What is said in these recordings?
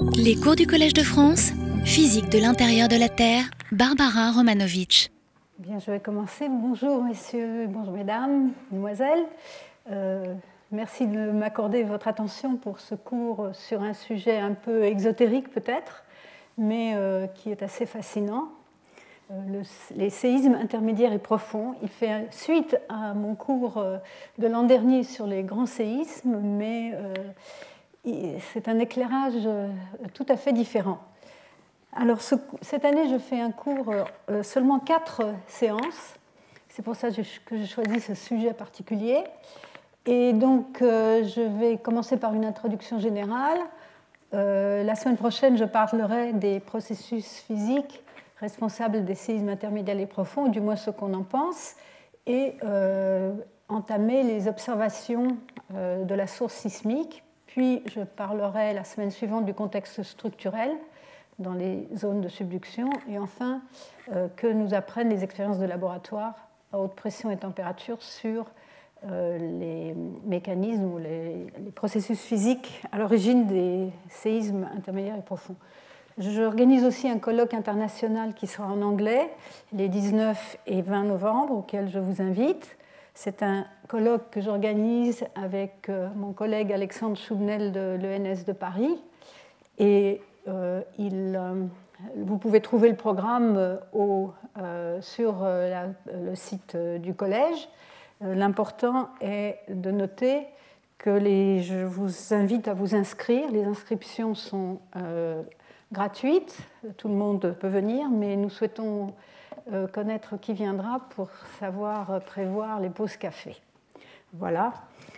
Les cours du Collège de France, physique de l'intérieur de la Terre, Barbara Romanovitch. Bien, je vais commencer. Bonjour messieurs, bonjour mesdames, mesdemoiselles. Euh, merci de m'accorder votre attention pour ce cours sur un sujet un peu exotérique peut-être, mais euh, qui est assez fascinant. Euh, les séismes intermédiaires et profonds. Il fait suite à mon cours de l'an dernier sur les grands séismes, mais c'est un éclairage tout à fait différent. Alors cette année, je fais un cours, euh, seulement quatre séances. C'est pour ça que j'ai choisi ce sujet particulier. Et donc, euh, je vais commencer par une introduction générale. Euh, la semaine prochaine, je parlerai des processus physiques responsables des séismes intermédiaires et profonds, du moins ce qu'on en pense, et entamer les observations de la source sismique. Puis, je parlerai la semaine suivante du contexte structurel dans les zones de subduction. Et enfin, euh, que nous apprennent les expériences de laboratoire à haute pression et température sur euh, les mécanismes ou les, processus physiques à l'origine des séismes intermédiaires et profonds. J'organise aussi un colloque international qui sera en anglais les 19 et 20 novembre, auquel je vous invite. C'est un colloque que j'organise avec euh, mon collègue Alexandre Choubnel de l'ENS de Paris. Et euh, il, euh, vous pouvez trouver le programme sur le site du collège. L'important est de noter que je vous invite à vous inscrire. Les inscriptions sont gratuites, tout le monde peut venir, mais nous souhaitons connaître qui viendra pour savoir prévoir les pauses café. Voilà.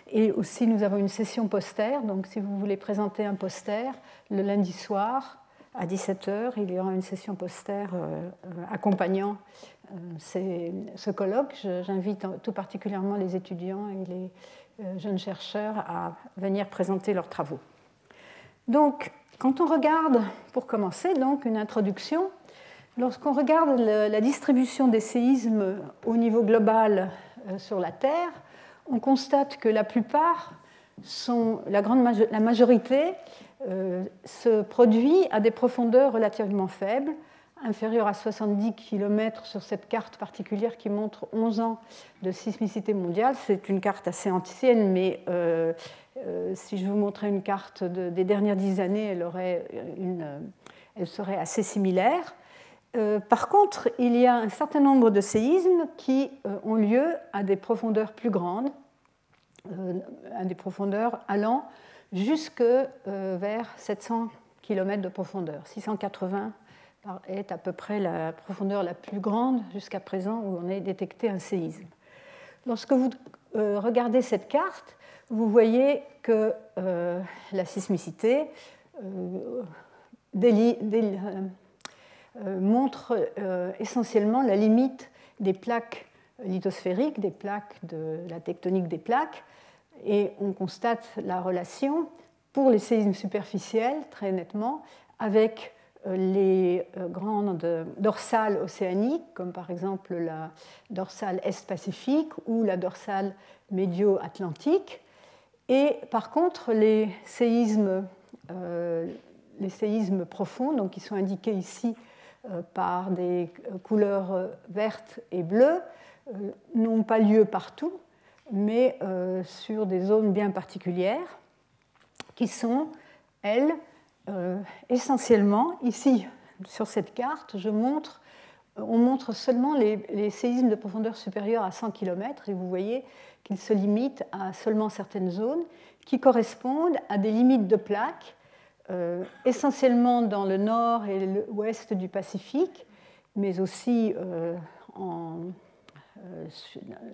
Et aussi, nous avons une session poster. Donc, si vous voulez présenter un poster, le lundi soir, à 17h, il y aura une session poster euh, euh, accompagnant euh, ce colloque. J'invite tout particulièrement les étudiants et les jeunes chercheurs à venir présenter leurs travaux. Donc, quand on regarde, pour commencer, donc une introduction, lorsqu'on regarde la distribution des séismes au niveau global sur la Terre, on constate que la plupart la, majorité euh, se produit à des profondeurs relativement faibles, inférieures à 70 km sur cette carte particulière qui montre 11 ans de sismicité mondiale. C'est une carte assez ancienne, mais euh, euh, si je vous montrais une carte des dernières dix années, elle serait assez similaire. Par contre, il y a un certain nombre de séismes qui ont lieu à des profondeurs plus grandes, à des profondeurs allant jusque euh, vers 700 km de profondeur. 680 est à peu près la profondeur la plus grande jusqu'à présent où on a détecté un séisme. Lorsque vous euh, regardez cette carte, vous voyez que euh, la sismicité montre essentiellement la limite des plaques lithosphériques, des plaques de la tectonique des plaques, et on constate la relation pour les séismes superficiels, très nettement, avec euh, les euh, grandes dorsales océaniques, comme par exemple la dorsale Est-Pacifique ou la dorsale médio-atlantique. Et par contre, les séismes, euh, les séismes profonds, donc qui sont indiqués ici par des couleurs vertes et bleues, n'ont pas lieu partout, mais euh, sur des zones bien particulières qui sont, elles, euh, essentiellement, ici sur cette carte, on montre seulement les, séismes de profondeur supérieure à 100 km et vous voyez qu'ils se limitent à seulement certaines zones qui correspondent à des limites de plaques, euh, essentiellement dans le nord et l'ouest du Pacifique, mais aussi en euh,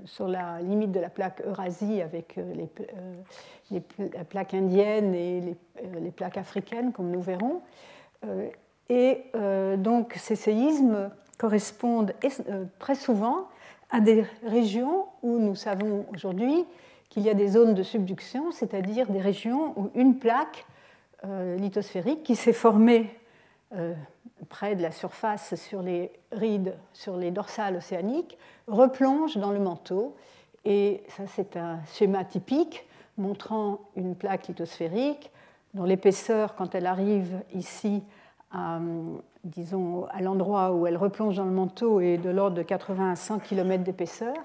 sur la limite de la plaque Eurasie avec euh, les, euh, les plaques indiennes et les, plaques africaines, comme nous verrons. Et donc ces séismes correspondent très souvent à des régions où nous savons aujourd'hui qu'il y a des zones de subduction, c'est-à-dire des régions où une plaque lithosphérique qui s'est formée près de la surface sur les rides, sur les dorsales océaniques, replonge dans le manteau. Et ça, c'est un schéma typique montrant une plaque lithosphérique dont l'épaisseur, quand elle arrive ici, disons, à l'endroit où elle replonge dans le manteau, est de l'ordre de 80 à 100 km d'épaisseur.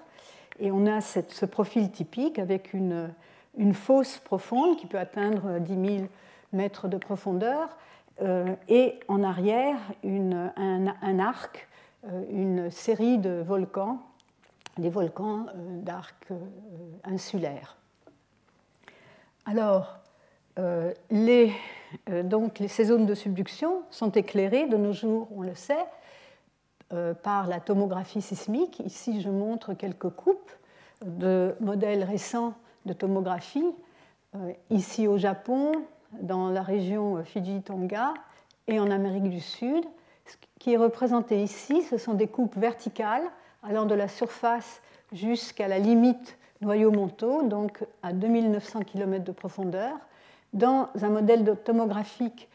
Et on a ce profil typique avec une, une, fosse profonde qui peut atteindre 10 000 mètres de profondeur, euh, et en arrière une, un, arc, euh, une série de volcans, des volcans euh, d'arc insulaires. Alors, les, donc, ces zones de subduction sont éclairées de nos jours, on le sait, par la tomographie sismique. Ici, je montre quelques coupes de modèles récents de tomographie. Ici au Japon, dans la région Fiji-Tonga et en Amérique du Sud. Ce qui est représenté ici, ce sont des coupes verticales allant de la surface jusqu'à la limite noyau-manteau, donc à 2900 km de profondeur, dans un modèle tomographique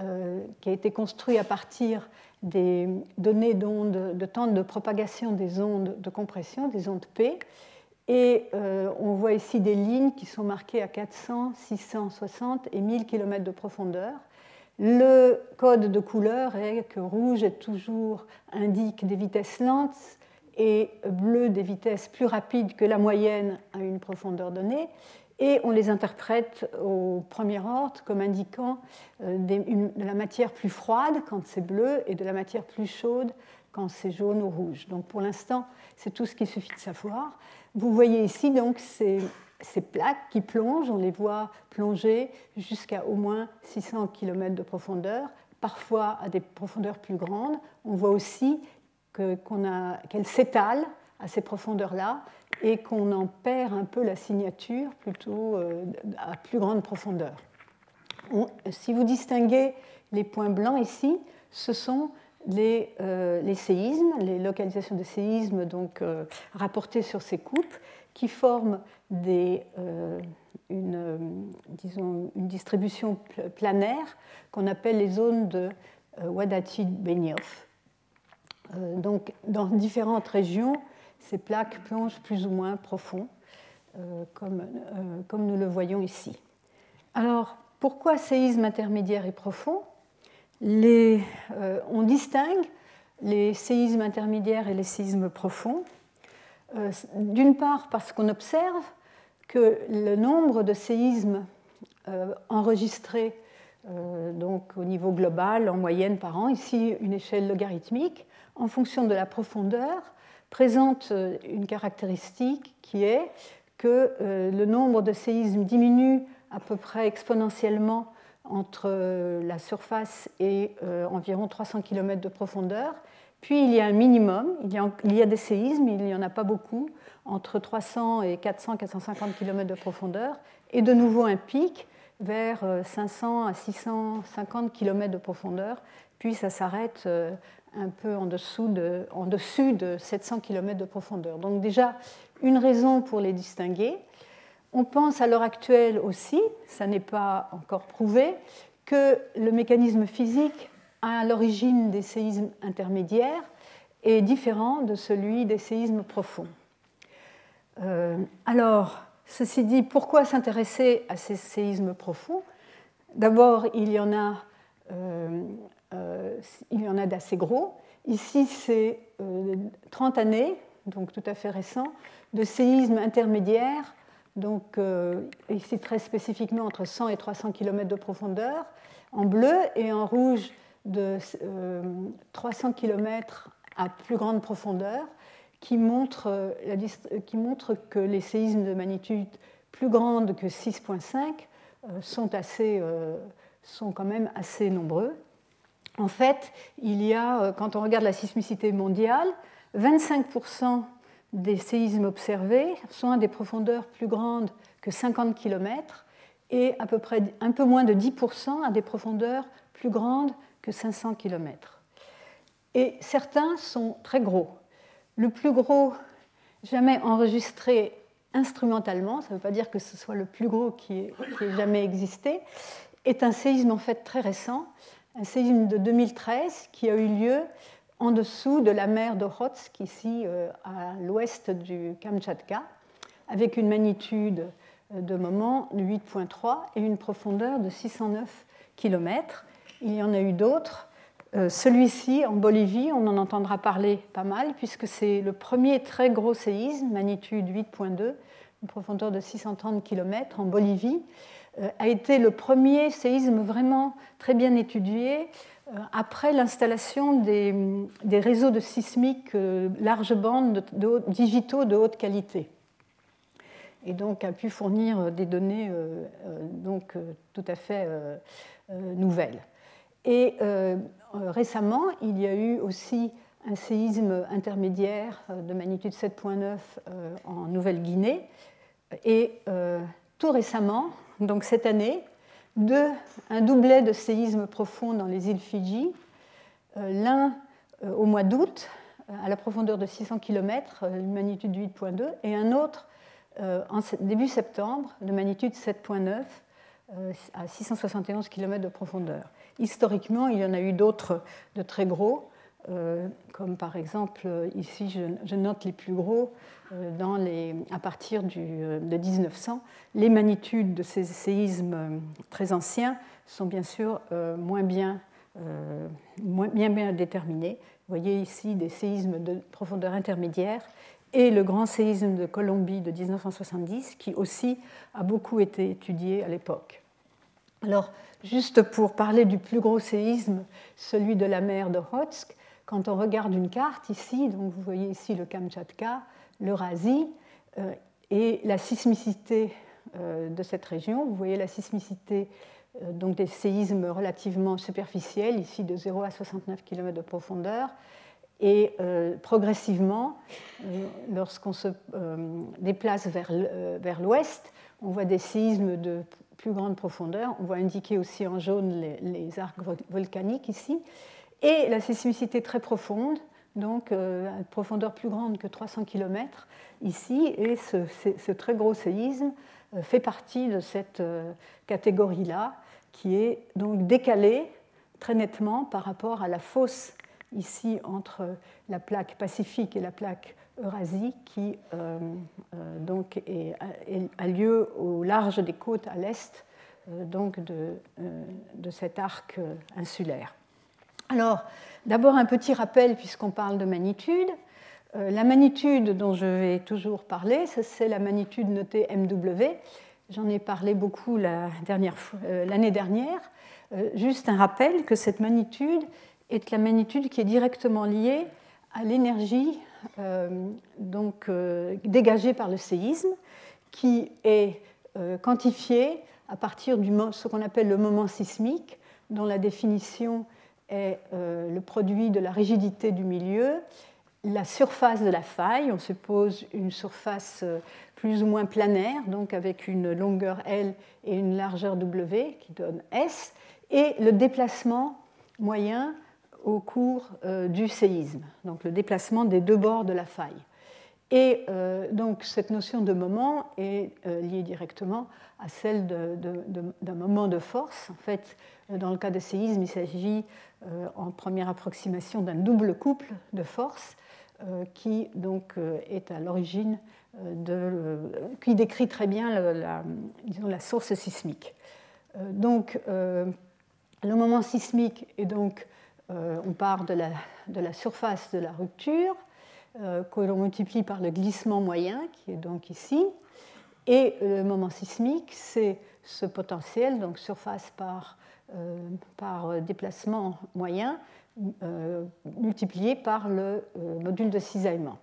euh, qui a été construit à partir des données d'ondes, de temps de propagation des ondes de compression, des ondes P, et euh, on voit ici des lignes qui sont marquées à 400, 660 et 1000 km de profondeur. Le code de couleur est que rouge est toujours indique des vitesses lentes et bleu des vitesses plus rapides que la moyenne à une profondeur donnée. Et on les interprète au premier ordre comme indiquant euh, de la matière plus froide quand c'est bleu et de la matière plus chaude quand c'est jaune ou rouge. Donc pour l'instant, c'est tout ce qu'il suffit de savoir. Vous voyez ici donc ces, plaques qui plongent, on les voit plonger jusqu'à au moins 600 km de profondeur, parfois à des profondeurs plus grandes. On voit aussi qu'elles s'étalent à ces profondeurs-là et qu'on en perd un peu la signature plutôt euh, à plus grande profondeur. si vous distinguez les points blancs ici, ce sont euh, les, séismes, les localisations de séismes donc, euh, rapportées sur ces coupes, qui forment euh, une, distribution planaire qu'on appelle les zones de Wadati-Benioff. donc, dans différentes régions, ces plaques plongent plus ou moins profond, comme nous le voyons ici. Alors, pourquoi séisme intermédiaire et profond? Euh, on distingue les séismes intermédiaires et les séismes profonds. Euh, d'une part parce qu'on observe que le nombre de séismes euh, enregistrés donc au niveau global, en moyenne par an, ici une échelle logarithmique, en fonction de la profondeur, présente une caractéristique qui est que le nombre de séismes diminue à peu près exponentiellement entre euh, la surface et euh, environ 300 km de profondeur. Puis il y a un minimum, il y a, des séismes, il n'y en a pas beaucoup, entre 300 et 400-450 km de profondeur, et de nouveau un pic vers 500 euh, à 650 km de profondeur, puis ça s'arrête un peu en dessous, de, en dessus de 700 km de profondeur. Donc déjà, une raison pour les distinguer. On pense à l'heure actuelle aussi, ça n'est pas encore prouvé, que le mécanisme physique à l'origine des séismes intermédiaires est différent de celui des séismes profonds. Euh, alors, ceci dit, pourquoi s'intéresser à ces séismes profonds? D'abord, il y en a, euh, euh, a d'assez gros. Ici, c'est 30 années, donc tout à fait récent, de séismes intermédiaires donc euh, ici très spécifiquement entre 100 et 300 km de profondeur, en bleu, et en rouge de 300 euh, km à plus grande profondeur, qui montre, euh, qui montre que les séismes de magnitude plus grande que 6.5 sont, assez, sont quand même assez nombreux. En fait, il y a, quand on regarde la sismicité mondiale, 25% des séismes observés sont à des profondeurs plus grandes que 50 km et à peu près un peu moins de 10% à des profondeurs plus grandes que 500 km. Et certains sont très gros. Le plus gros jamais enregistré instrumentalement, ça ne veut pas dire que ce soit le plus gros qui ait, jamais existé, est un séisme en fait très récent, un séisme de 2013 qui a eu lieu en dessous de la mer d'Okhotsk, ici euh, à l'ouest du Kamtchatka, avec une magnitude de moment de 8.3 et une profondeur de 609 km. Il y en a eu d'autres. Celui-ci, en Bolivie, on en entendra parler pas mal, puisque c'est le premier très gros séisme, magnitude 8.2, une profondeur de 630 km en Bolivie, a été le premier séisme vraiment très bien étudié euh, après l'installation des, réseaux de sismiques euh, large bande digitaux de haute qualité. Et donc a pu fournir des données euh, donc, tout à fait nouvelles. Et récemment, il y a eu aussi un séisme intermédiaire de magnitude 7.9 en Nouvelle-Guinée. Et tout récemment, donc cette année, deux, un doublet de séismes profonds dans les îles Fidji, euh, l'un euh, au mois d'août euh, à la profondeur de 600 km, une magnitude 8.2, et un autre en début septembre de magnitude 7.9 à 671 km de profondeur. Historiquement, il y en a eu d'autres de très gros, comme par exemple ici je note les plus gros les, à partir de 1900. Les magnitudes de ces séismes très anciens sont bien sûr euh, moins bien, euh, déterminées. Vous voyez ici des séismes de profondeur intermédiaire et le grand séisme de Colombie de 1970 qui aussi a beaucoup été étudié à l'époque. Alors, juste pour parler du plus gros séisme, celui de la mer de Rotsk, quand on regarde une carte ici, donc vous voyez ici le Kamchatka, l'Eurasie euh, et la sismicité euh, de cette région. Vous voyez la sismicité euh, donc des séismes relativement superficiels, ici de 0 à 69 km de profondeur. Et progressivement, lorsqu'on se déplace vers l'ouest, on voit des séismes de plus grande profondeur. On voit indiquer aussi en jaune les arcs volcaniques ici. Et la sismicité très profonde, donc euh, à une profondeur plus grande que 300 km ici, et ce, très gros séisme euh, fait partie de cette euh, catégorie-là, qui est donc décalée très nettement par rapport à la fosse ici entre la plaque pacifique et la plaque Eurasie, qui donc a lieu au large des côtes à l'est de, de, cet arc insulaire. Alors, D'abord un petit rappel puisqu'on parle de magnitude. Euh, la magnitude dont je vais toujours parler, c'est la magnitude notée MW. J'en ai parlé beaucoup euh, l'année dernière. Euh, juste un rappel que cette magnitude est la magnitude qui est directement liée à l'énergie donc, dégagée par le séisme, qui est quantifiée à partir de ce qu'on appelle le moment sismique, dont la définition euh, le produit de la rigidité du milieu, la surface de la faille, on suppose une surface euh, plus ou moins planaire, donc avec une longueur L et une largeur W qui donne S, et le déplacement moyen au cours euh, du séisme, donc le déplacement des deux bords de la faille. Et donc cette notion de moment est liée directement à celle d'un moment de force. En fait, dans le cas de séisme, il s'agit en première approximation d'un double couple de forces euh, qui donc euh, est à l'origine de, qui décrit très bien la, la source sismique. donc le moment sismique est donc on part de la, de la, surface de la rupture que l'on multiplie par le glissement moyen qui est donc ici et le moment sismique c'est ce potentiel donc surface par euh, par déplacement moyen euh, multiplié par le euh, module de cisaillement.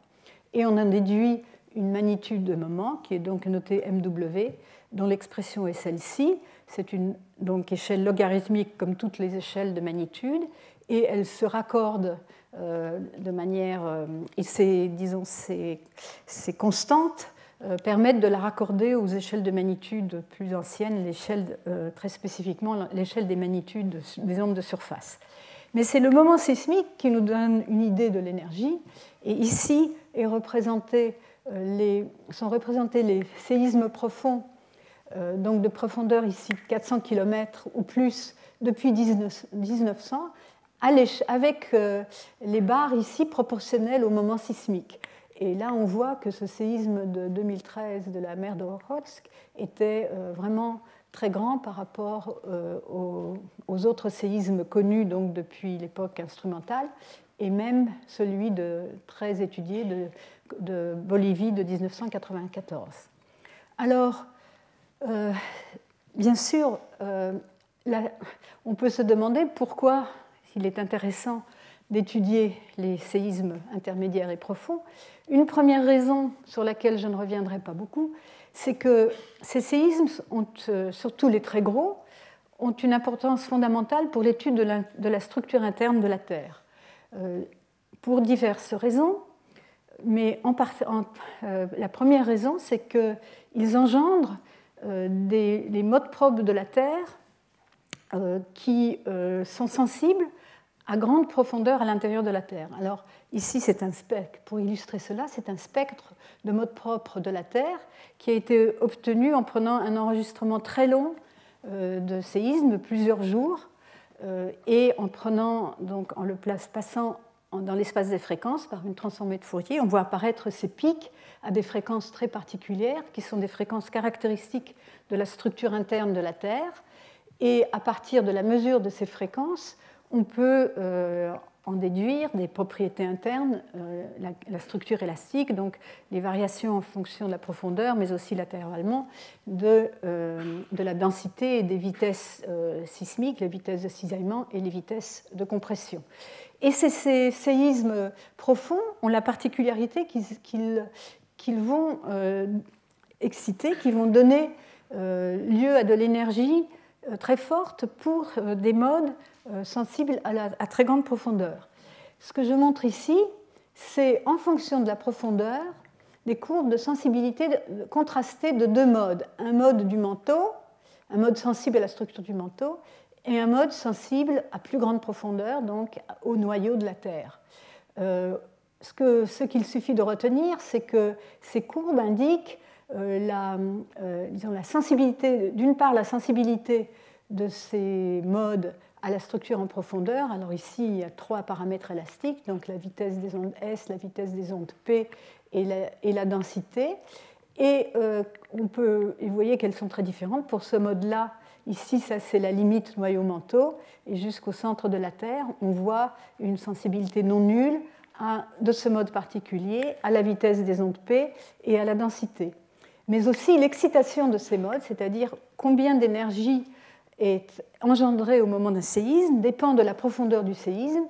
Et on en déduit une magnitude de moment qui est donc notée MW, dont l'expression est celle-ci. C'est une donc, échelle logarithmique comme toutes les échelles de magnitude, et elle se raccorde de manière, et c'est disons, c'est constante euh, permettent de la raccorder aux échelles de magnitude plus anciennes, l'échelle, euh, très spécifiquement l'échelle des magnitudes des ondes de surface. Mais c'est le moment sismique qui nous donne une idée de l'énergie. Et ici euh, sont représentés les séismes profonds, donc de profondeur ici 400 km ou plus depuis 1900, avec les barres ici proportionnelles au moment sismique. Et là, on voit que ce séisme de 2013 de la mer de Okhotsk était vraiment très grand par rapport aux, autres séismes connus donc, depuis l'époque instrumentale et même celui de, très étudié de, Bolivie de 1994. Alors, euh, bien sûr, euh, on peut se demander pourquoi il est intéressant d'étudier les séismes intermédiaires et profonds. Une première raison sur laquelle je ne reviendrai pas beaucoup, c'est que ces séismes, euh, surtout les très gros, ont une importance fondamentale pour l'étude de, la, structure interne de la Terre. pour diverses raisons, mais en, la première raison, c'est qu'ils engendrent euh, des, modes probes de la Terre euh, qui euh, sont sensibles à grande profondeur à l'intérieur de la Terre. Alors ici, c'est un spectre. Pour illustrer cela, c'est un spectre de mode propre de la Terre qui a été obtenu en prenant un enregistrement très long de séisme, plusieurs jours, et en prenant donc en le place, passant dans l'espace des fréquences par une transformée de Fourier, on voit apparaître ces pics à des fréquences très particulières, qui sont des fréquences caractéristiques de la structure interne de la Terre. Et à partir de la mesure de ces fréquences, on peut euh, en déduire des propriétés internes, euh, la, structure élastique, donc les variations en fonction de la profondeur, mais aussi latéralement de, euh, de la densité et des vitesses sismiques, les vitesses de cisaillement et les vitesses de compression. Et ces, séismes profonds ont la particularité qu'ils vont exciter, qu'ils vont donner lieu à de l'énergie très forte pour des modes sensibles à, très grande profondeur. Ce que je montre ici, c'est en fonction de la profondeur des courbes de sensibilité contrastées de deux modes. Un mode du manteau, un mode sensible à la structure du manteau, et un mode sensible à plus grande profondeur, donc au noyau de la Terre. Euh, ce qu'il suffit de retenir, c'est que ces courbes indiquent euh, la, euh, disons, la sensibilité, d'une part la sensibilité de ces modes à la structure en profondeur. Alors ici, il y a trois paramètres élastiques, donc la vitesse des ondes S, la vitesse des ondes P et la, densité. Et on peut, vous voyez qu'elles sont très différentes. Pour ce mode-là, Ici, ça c'est la limite noyau-manteau, et jusqu'au centre de la Terre, on voit une sensibilité non nulle de ce mode particulier à la vitesse des ondes P et à la densité. Mais aussi l'excitation de ces modes, c'est-à-dire combien d'énergie est engendrée au moment d'un séisme, dépend de la profondeur du séisme.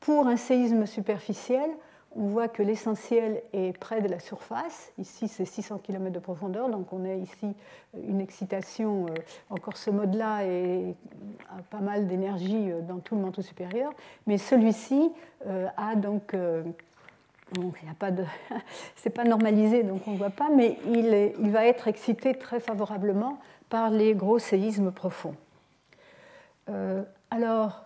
Pour un séisme superficiel, on voit que l'essentiel est près de la surface. Ici, c'est 600 km de profondeur, donc on a ici une excitation. Euh, encore ce mode-là a pas mal d'énergie euh, dans tout le manteau supérieur. Mais celui-ci euh, a donc. Bon, il pas de, c'est pas normalisé, donc on ne voit pas, mais il, va être excité très favorablement par les gros séismes profonds. Alors,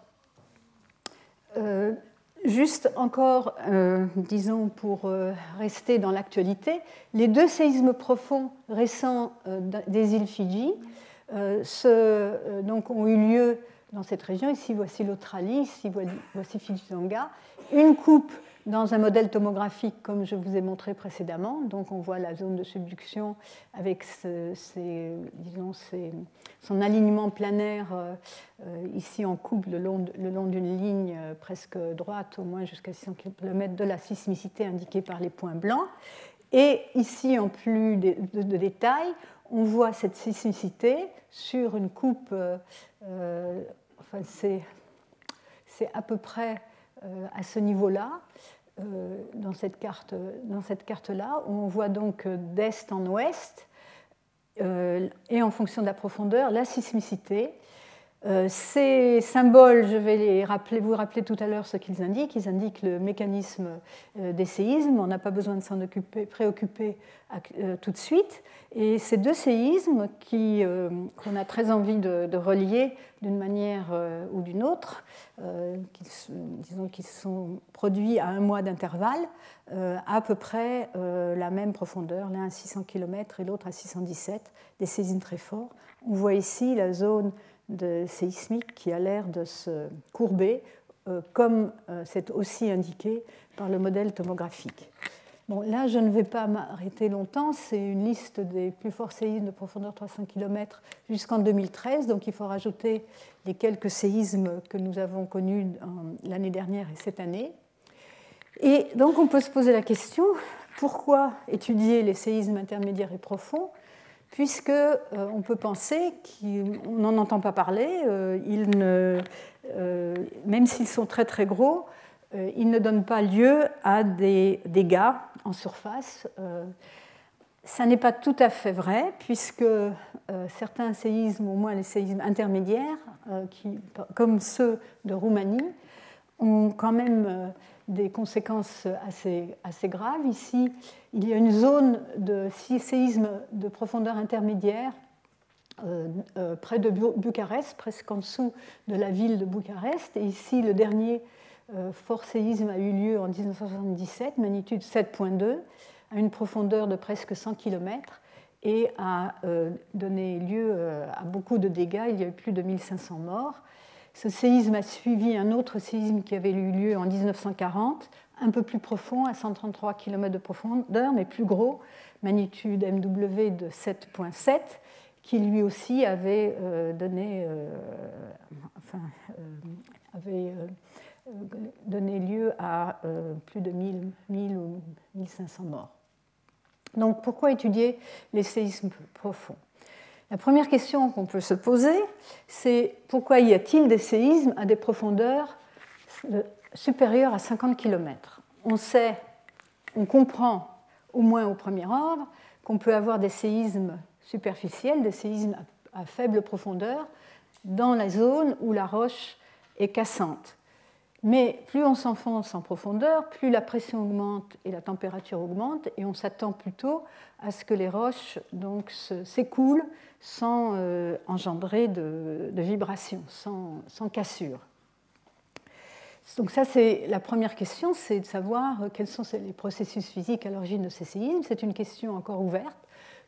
Juste encore, euh, disons, pour euh, rester dans l'actualité, les deux séismes profonds récents euh, des îles Fidji donc, ont eu lieu dans cette région. Ici, voici l'Australie, ici, voici Fidji-Tonga. Une coupe dans un modèle tomographique comme je vous ai montré précédemment. Donc on voit la zone de subduction avec son alignement planaire euh, euh, ici en coupe le long, d'une ligne euh, presque droite, au moins jusqu'à 600 km de la sismicité indiquée par les points blancs. Et ici, en plus de, de, détails, on voit cette sismicité sur une coupe, enfin c'est à peu près à ce niveau-là, euh, dans cette carte, carte-là, où on voit donc d'est en ouest, euh, et en fonction de la profondeur, la sismicité. Euh, ces symboles, je vais vous rappeler tout à l'heure ce qu'ils indiquent. Ils indiquent le mécanisme des séismes. On n'a pas besoin de s'en préoccuper tout de suite. Et ces deux séismes qu'on a très envie de, relier d'une manière ou d'une autre, euh, disons, qui sont produits à un mois d'intervalle, euh, à peu près euh, la même profondeur, l'un à 600 km et l'autre à 617, des séismes très forts. On voit ici la zone de séismique qui a l'air de se courber, comme c'est aussi indiqué par le modèle tomographique. Bon, là, je ne vais pas m'arrêter longtemps. C'est une liste des plus forts séismes de profondeur 300 km jusqu'en 2013. Donc, il faut rajouter les quelques séismes que nous avons connus l'année dernière et cette année. Et donc, on peut se poser la question pourquoi étudier les séismes intermédiaires et profonds puisque euh, on peut penser qu'on n'en entend pas parler, euh, euh, même s'ils sont très très gros, ils ne donnent pas lieu à des dégâts en surface. ça n'est pas tout à fait vrai, puisque certains séismes, au moins les séismes intermédiaires, comme ceux de Roumanie, ont quand même des conséquences assez, assez graves. Ici, il y a une zone de séisme de profondeur intermédiaire euh, euh, près de Bucarest, presque en dessous de la ville de Bucarest. Et ici, le dernier euh, fort séisme a eu lieu en 1977, magnitude 7.2, à une profondeur de presque 100 km et a donné lieu à beaucoup de dégâts. Il y a eu plus de 1500 morts. Ce séisme a suivi un autre séisme qui avait eu lieu en 1940, un peu plus profond, à 133 km de profondeur, mais plus gros, magnitude MW de 7.7, qui lui aussi avait euh, donné, euh, euh, donné lieu à plus de 1000, 1000 ou 1500 morts. Donc pourquoi étudier les séismes profonds? La première question qu'on peut se poser, c'est pourquoi y a-t-il des séismes à des profondeurs supérieures à 50 km On sait, on comprend au moins au premier ordre qu'on peut avoir des séismes superficiels, des séismes à faible profondeur, dans la zone où la roche est cassante. Mais plus on s'enfonce en profondeur, plus la pression augmente et la température augmente, et on s'attend plutôt à ce que les roches s'écoulent sans euh, engendrer de, vibrations, sans, sans, cassure. Donc ça, c'est la première question, c'est de savoir quels sont les processus physiques à l'origine de ces séismes. C'est une question encore ouverte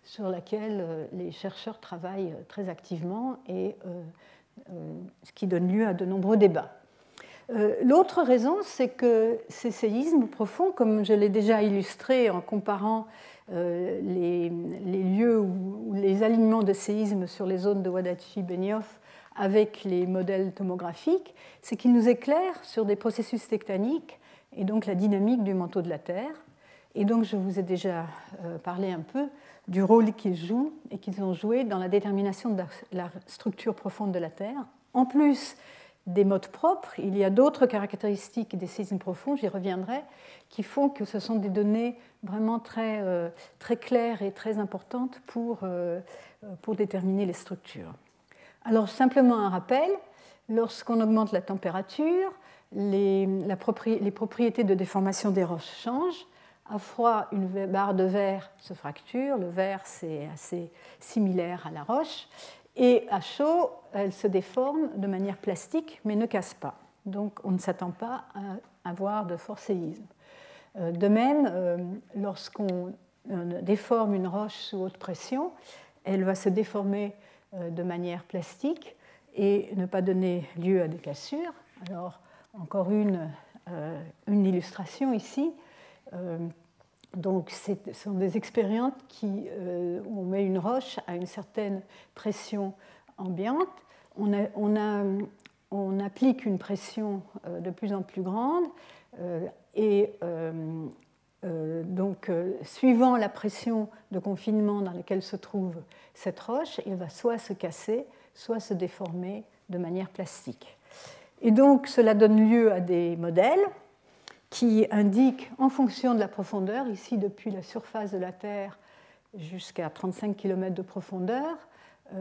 sur laquelle euh, les chercheurs travaillent euh, très activement et ce qui donne lieu à de nombreux débats. Euh, l'autre raison, c'est que ces séismes profonds, comme je l'ai déjà illustré en comparant euh, les, lieux ou les alignements de séismes sur les zones de Wadachi-Benioff avec les modèles tomographiques, c'est qu'ils nous éclairent sur des processus tectoniques et donc la dynamique du manteau de la Terre. Et donc je vous ai déjà euh, parlé un peu du rôle qu'ils jouent et qu'ils ont joué dans la détermination de la structure profonde de la Terre. En plus, des modes propres, il y a d'autres caractéristiques des séismes profonds, j'y reviendrai, qui font que ce sont des données vraiment très, euh, très claires et très importantes pour, euh, pour déterminer les structures. Alors simplement un rappel, lorsqu'on augmente la température, les, les propriétés de déformation des roches changent. À froid, une barre de verre se fracture, le verre c'est assez similaire à la roche, et à chaud, elle se déforme de manière plastique, mais ne casse pas. Donc on ne s'attend pas à avoir de fort séisme. Euh, de même, euh, lorsqu'on euh, déforme une roche sous haute pression, elle va se déformer de manière plastique et ne pas donner lieu à des cassures. Alors, encore une, illustration ici. Donc, ce sont des expériences où on met une roche à une certaine pression ambiante. On, applique une pression euh, de plus en plus grande euh, et donc, suivant la pression de confinement dans laquelle se trouve cette roche, elle va soit se casser, soit se déformer de manière plastique. Et donc, cela donne lieu à des modèles qui indique en fonction de la profondeur, ici depuis la surface de la Terre jusqu'à 35 km de profondeur, euh,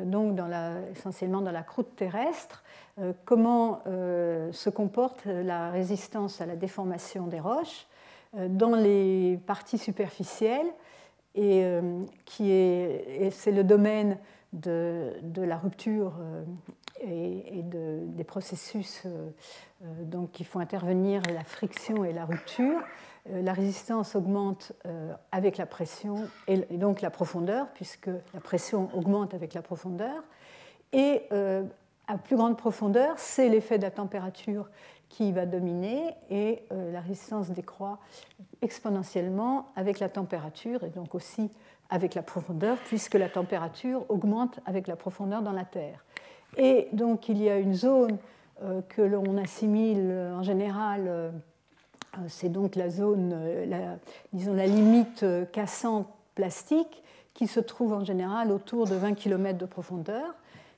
donc dans la, essentiellement dans la croûte terrestre, euh, comment euh, se comporte la résistance à la déformation des roches dans les parties superficielles, et, qui est, c'est le domaine de, la rupture et, des processus euh, euh, donc, qui font intervenir la friction et la rupture. Euh, la résistance augmente avec la pression et donc la profondeur, puisque la pression augmente avec la profondeur. Et à plus grande profondeur, c'est l'effet de la température qui va dominer et la résistance décroît exponentiellement avec la température et donc aussi avec la profondeur, puisque la température augmente avec la profondeur dans la Terre. Et donc il y a une zone que l'on assimile en général euh, c'est donc la zone, euh, la, disons la limite euh, cassante plastique qui se trouve en général autour de 20 km de profondeur.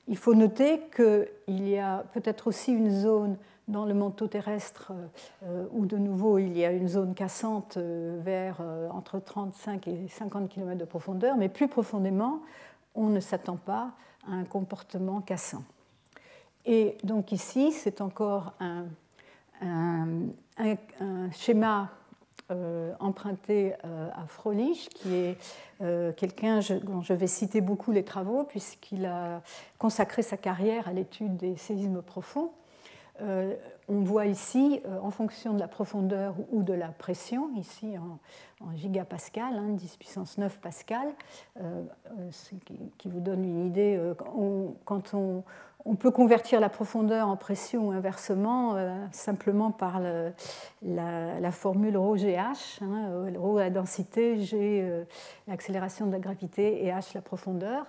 Il faut noter qu'il y a peut-être aussi une zone dans le manteau terrestre où de nouveau il y a une zone cassante vers entre 35 et 50 km de profondeur, mais plus profondément, on ne s'attend pas à un comportement cassant. Et donc ici, c'est encore un, schéma euh, emprunté euh, à Frolich, qui est euh, quelqu'un dont je vais citer beaucoup les travaux, puisqu'il a consacré sa carrière à l'étude des séismes profonds. on voit ici, en fonction de la profondeur ou de la pression, ici en, gigapascal, 10 hein, puissance 9 pascal, qui, vous donne une idée, quand on, on peut convertir la profondeur en pression ou inversement euh, simplement par la, formule ρGh, hein, ρ la densité, G euh, l'accélération de la gravité et h la profondeur.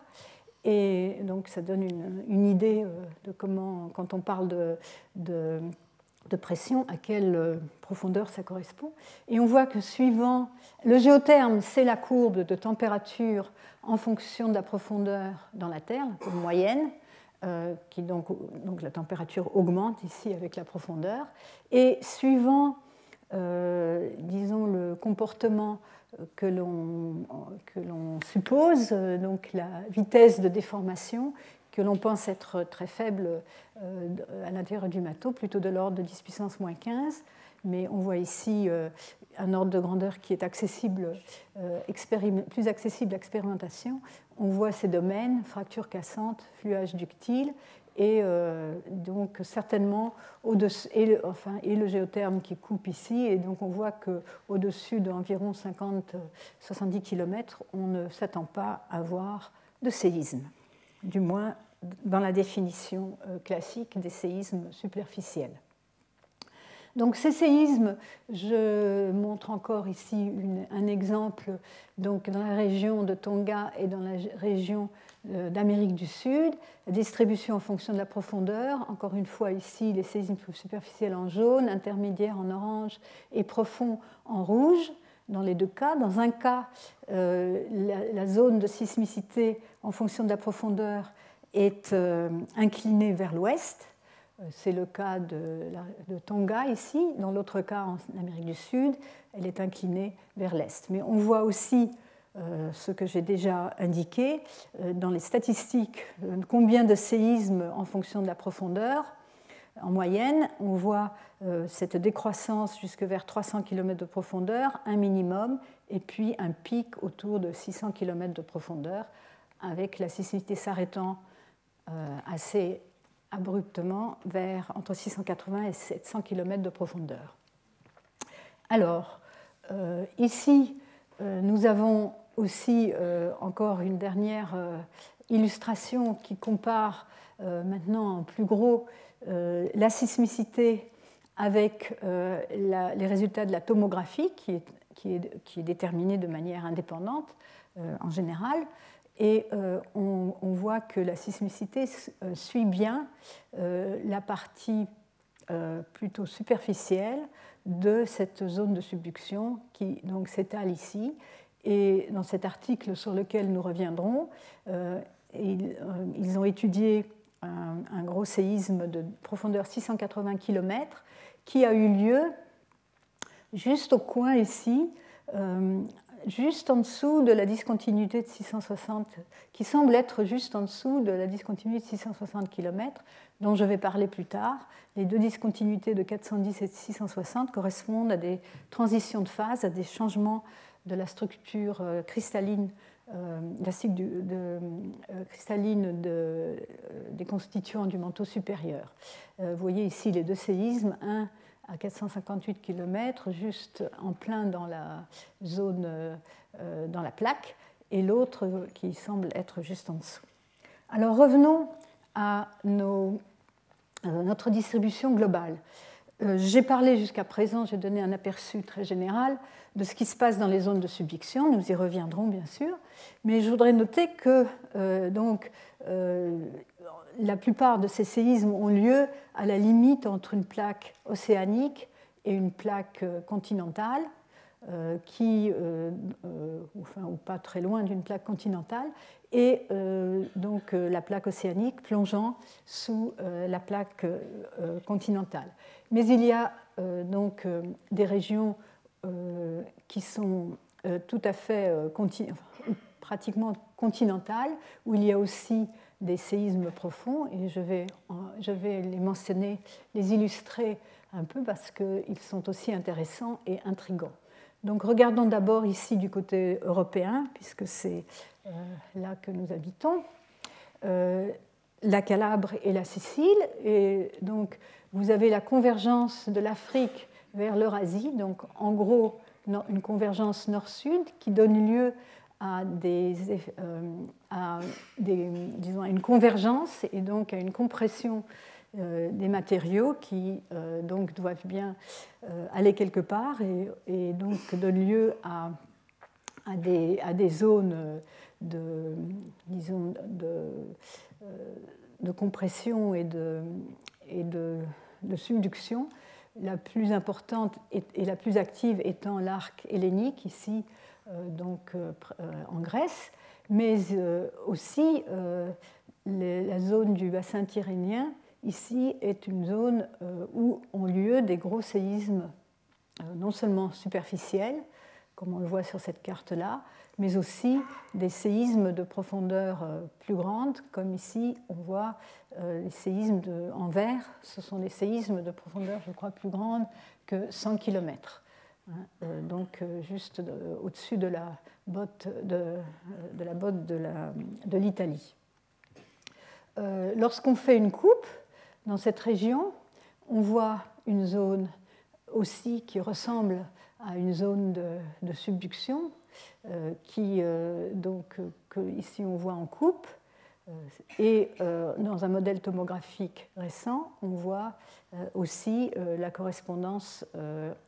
Et donc ça donne une, idée euh, de comment, quand on parle de, de, pression, à quelle profondeur ça correspond. Et on voit que suivant le géotherme, c'est la courbe de température en fonction de la profondeur dans la Terre, la moyenne. Euh, qui donc, donc, la température augmente ici avec la profondeur. Et suivant, euh, disons, le comportement que l'on suppose, euh, donc la vitesse de déformation, que l'on pense être très faible à l'intérieur du matos, plutôt de l'ordre de 10 puissance moins 15, mais on voit ici un ordre de grandeur qui est accessible, plus accessible à l'expérimentation on voit ces domaines, fractures cassantes, fluage ductile, et euh, donc certainement et, le, enfin, le géotherme qui coupe ici, et donc on voit qu'au-dessus d'environ 50-70 km, on ne s'attend pas à voir de séisme, du moins dans la définition euh, classique des séismes superficiels. Donc ces séismes, je montre encore ici un exemple donc dans la région de Tonga et dans la région euh, d'Amérique du Sud, distribution en fonction de la profondeur, encore une fois ici les séismes superficiels en jaune, intermédiaires en orange et profonds en rouge dans les deux cas. Dans un cas, euh, la, zone de sismicité en fonction de la profondeur est euh, inclinée vers l'ouest, c'est le cas de, Tonga ici. Dans l'autre cas, en Amérique du Sud, elle est inclinée vers l'est. Mais on voit aussi euh, ce que j'ai déjà indiqué euh, dans les statistiques, combien de séismes en fonction de la profondeur. En moyenne, on voit cette décroissance jusque vers 300 km de profondeur, un minimum, et puis un pic autour de 600 km de profondeur, avec la sismicité s'arrêtant assez abruptement vers entre 680 et 700 km de profondeur. Alors, euh, ici, euh, nous avons aussi euh, encore une dernière illustration qui compare maintenant en plus gros la sismicité avec les résultats de la tomographie qui est, déterminée de manière indépendante en général. Et euh, on, voit que la sismicité euh, suit bien euh, la partie plutôt superficielle de cette zone de subduction qui s'étale ici. Et dans cet article sur lequel nous reviendrons, ils, ont étudié un, gros séisme de profondeur 680 km qui a eu lieu juste au coin ici juste en dessous de la discontinuité de 660, qui semble être juste en dessous de la discontinuité de 660 km, dont je vais parler plus tard. Les deux discontinuités de 410 et de 660 correspondent à des transitions de phase, à des changements de la structure euh, cristalline, euh, euh, cristalline des constituants du manteau supérieur. vous voyez ici les deux séismes, à 458 km, juste en plein dans la zone, euh, dans la plaque, et l'autre qui semble être juste en dessous. Alors revenons à notre distribution globale. J'ai parlé jusqu'à présent, j'ai donné un aperçu très général de ce qui se passe dans les zones de subduction, nous y reviendrons bien sûr, mais je voudrais noter que donc, la plupart de ces séismes ont lieu à la limite entre une plaque océanique et une plaque euh, continentale, euh, qui, euh, enfin, ou pas très loin d'une plaque continentale, et donc la plaque océanique plongeant sous la plaque continentale. Mais il y a donc des régions qui sont tout à fait pratiquement continentales, où il y a aussi des séismes profonds et je vais, les mentionner, les illustrer un peu parce qu'ils sont aussi intéressants et intrigants. Donc regardons d'abord ici du côté européen, puisque c'est euh, là que nous habitons, euh, la Calabre et la Sicile. Et donc vous avez la convergence de l'Afrique vers l'Eurasie, donc en gros une convergence nord-sud qui donne lieu euh, à une convergence et donc à une compression euh, des matériaux qui euh, donc doivent bien aller quelque part et, et, donc donnent lieu à, des, zones de, compression et de, et subduction. La plus importante et la plus active étant l'arc hellénique, ici donc, euh, euh, en Grèce, mais aussi la zone du bassin tyrrhénien, ici, est une zone où ont lieu des gros séismes, non seulement superficiels, comme on le voit sur cette carte-là, mais aussi des séismes de profondeur plus grande, comme ici on voit les séismes en vert, ce sont des séismes de profondeur, je crois, plus grande que 100 km. Hein, euh, donc euh, juste au-dessus de la botte de, la botte de l'Italie. Euh, lorsqu'on fait une coupe dans cette région, on voit une zone aussi qui ressemble à une zone de, subduction, qui donc que ici on voit en coupe, et dans un modèle tomographique récent, on voit aussi la correspondance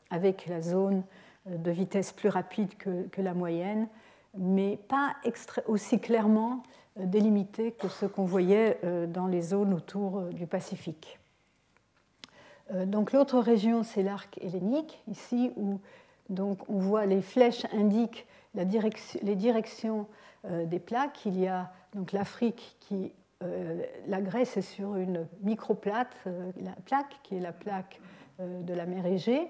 avec la zone euh, de vitesse plus rapide que, la moyenne, mais pas aussi clairement euh, délimitée que ce qu'on voyait euh, dans les zones autour du Pacifique. Donc l'autre région, c'est l'arc hellénique, ici où donc, on voit les flèches indiquent la direction, les directions des plaques. Il y a donc l'Afrique qui, la Grèce est sur une microplate, la plaque qui est la plaque de la mer Égée,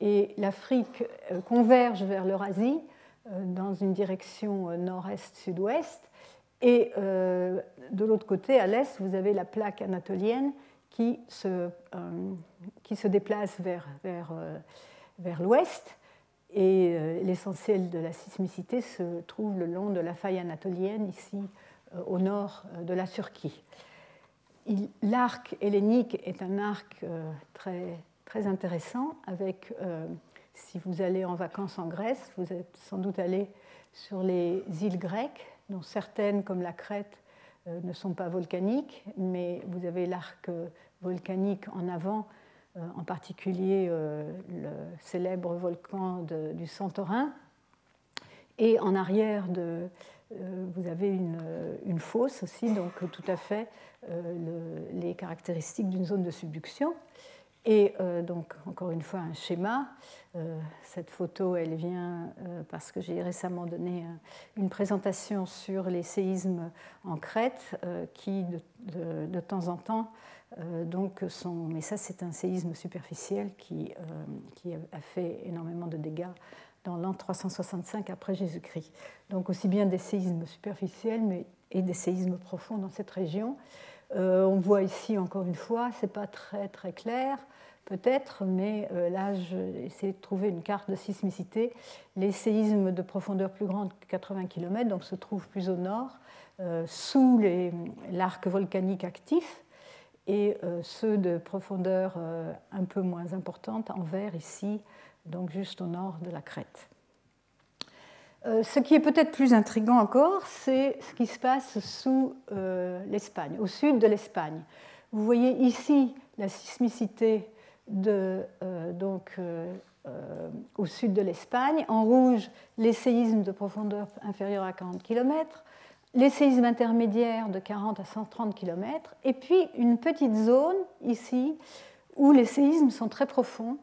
et l'Afrique euh, converge vers l'Eurasie euh, dans une direction euh, nord-est-sud-ouest. Et de l'autre côté, à l'est, vous avez la plaque anatolienne qui se, qui se déplace vers, vers, vers l'ouest. Et l'essentiel de la sismicité se trouve le long de la faille anatolienne, ici au nord de la Turquie. L'arc hellénique est un arc très très intéressant avec, euh, si vous allez en vacances en Grèce, vous êtes sans doute allé sur les îles grecques, dont certaines, comme la Crète, euh, ne sont pas volcaniques, mais vous avez l'arc euh, volcanique en avant, en particulier le célèbre volcan du Santorin. Et en arrière, de, vous avez une, une, fosse aussi, donc tout à fait les caractéristiques d'une zone de subduction. Et euh, donc, encore une fois, un schéma. Euh, cette photo, elle vient euh, parce que j'ai récemment donné une présentation sur les séismes en Crète, qui de, de, temps en temps, donc, sont. Mais ça, c'est un séisme superficiel qui, qui, a fait énormément de dégâts dans l'an 365 après Jésus-Christ. Donc, aussi bien des séismes superficiels mais, et des séismes profonds dans cette région. Euh, on voit ici encore une fois, c'est pas très très clair peut-être, mais euh, là j'ai essayé de trouver une carte de sismicité. Les séismes de profondeur plus grande que 80 km donc se trouvent plus au nord, euh, sous l'arc volcanique actif, et ceux de profondeur un peu moins importante en vert ici, donc juste au nord de la crête. ce qui est peut-être plus intrigant encore, c'est ce qui se passe sous l'Espagne, au sud de l'Espagne. Vous voyez ici la sismicité de, donc, au sud de l'Espagne. En rouge, les séismes de profondeur inférieure à 40 km les séismes intermédiaires de 40 à 130 km, et puis une petite zone ici où les séismes sont très profonds,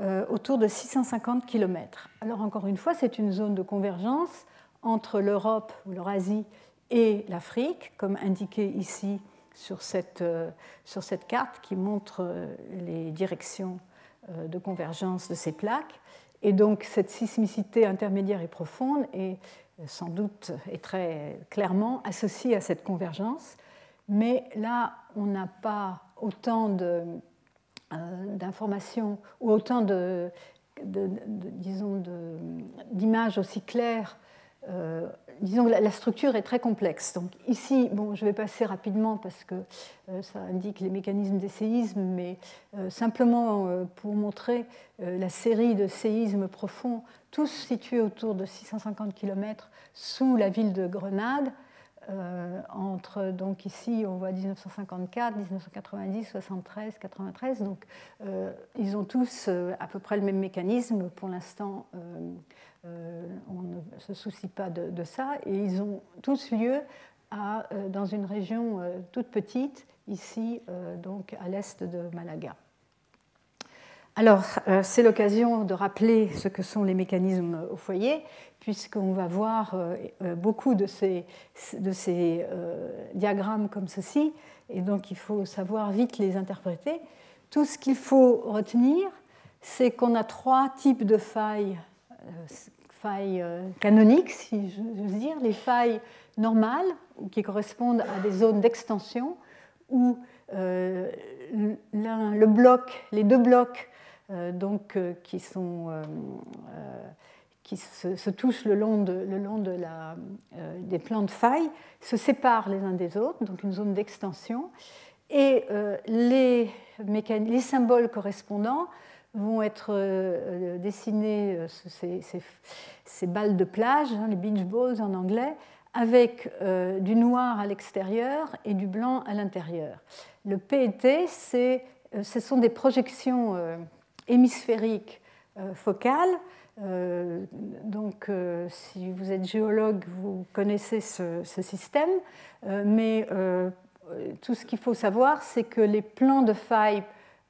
euh, autour de 650 km. Alors encore une fois, c'est une zone de convergence entre l'Europe ou l'Eurasie et l'Afrique, comme indiqué ici sur cette, euh, sur cette carte qui montre euh, les directions de convergence de ces plaques. Et donc cette sismicité intermédiaire et profonde est sans doute est très clairement associé à cette convergence, mais là, on n'a pas autant euh, d'informations ou autant de, disons d'images aussi claires. Euh, la, structure est très complexe. Donc ici, bon, je vais passer rapidement parce que euh, ça indique les mécanismes des séismes, mais simplement pour montrer la série de séismes profonds, tous situés autour de 650 km sous la ville de Grenade. Euh, entre, donc ici, on voit 1954, 1990, 73, 93. Donc, euh, ils ont tous euh, à peu près le même mécanisme. Pour l'instant, on ne se soucie pas de, ça. Et ils ont tous lieu dans une région toute petite, ici, donc à l'est de Malaga. Alors, c'est l'occasion de rappeler ce que sont les mécanismes au foyer puisqu'on va voir euh, euh, beaucoup de ces, euh, diagrammes comme ceci, et donc il faut savoir vite les interpréter. Tout ce qu'il faut retenir, c'est qu'on a trois types de failles, failles canoniques, si je veux dire, les failles normales, qui correspondent à des zones d'extension, où le bloc, les deux blocs donc, qui sont qui se, touchent le long, de, le long de la, euh, des plans de faille se séparent les uns des autres, donc une zone d'extension, et euh, les, les, symboles correspondants vont être euh, dessinés, ces, ces, balles de plage, hein, les beach balls en anglais, avec du noir à l'extérieur et du blanc à l'intérieur. Le PET, ce sont des projections hémisphériques focales euh, donc, euh, si vous êtes géologue, vous connaissez ce, système, euh, mais tout ce qu'il faut savoir, c'est que les plans de faille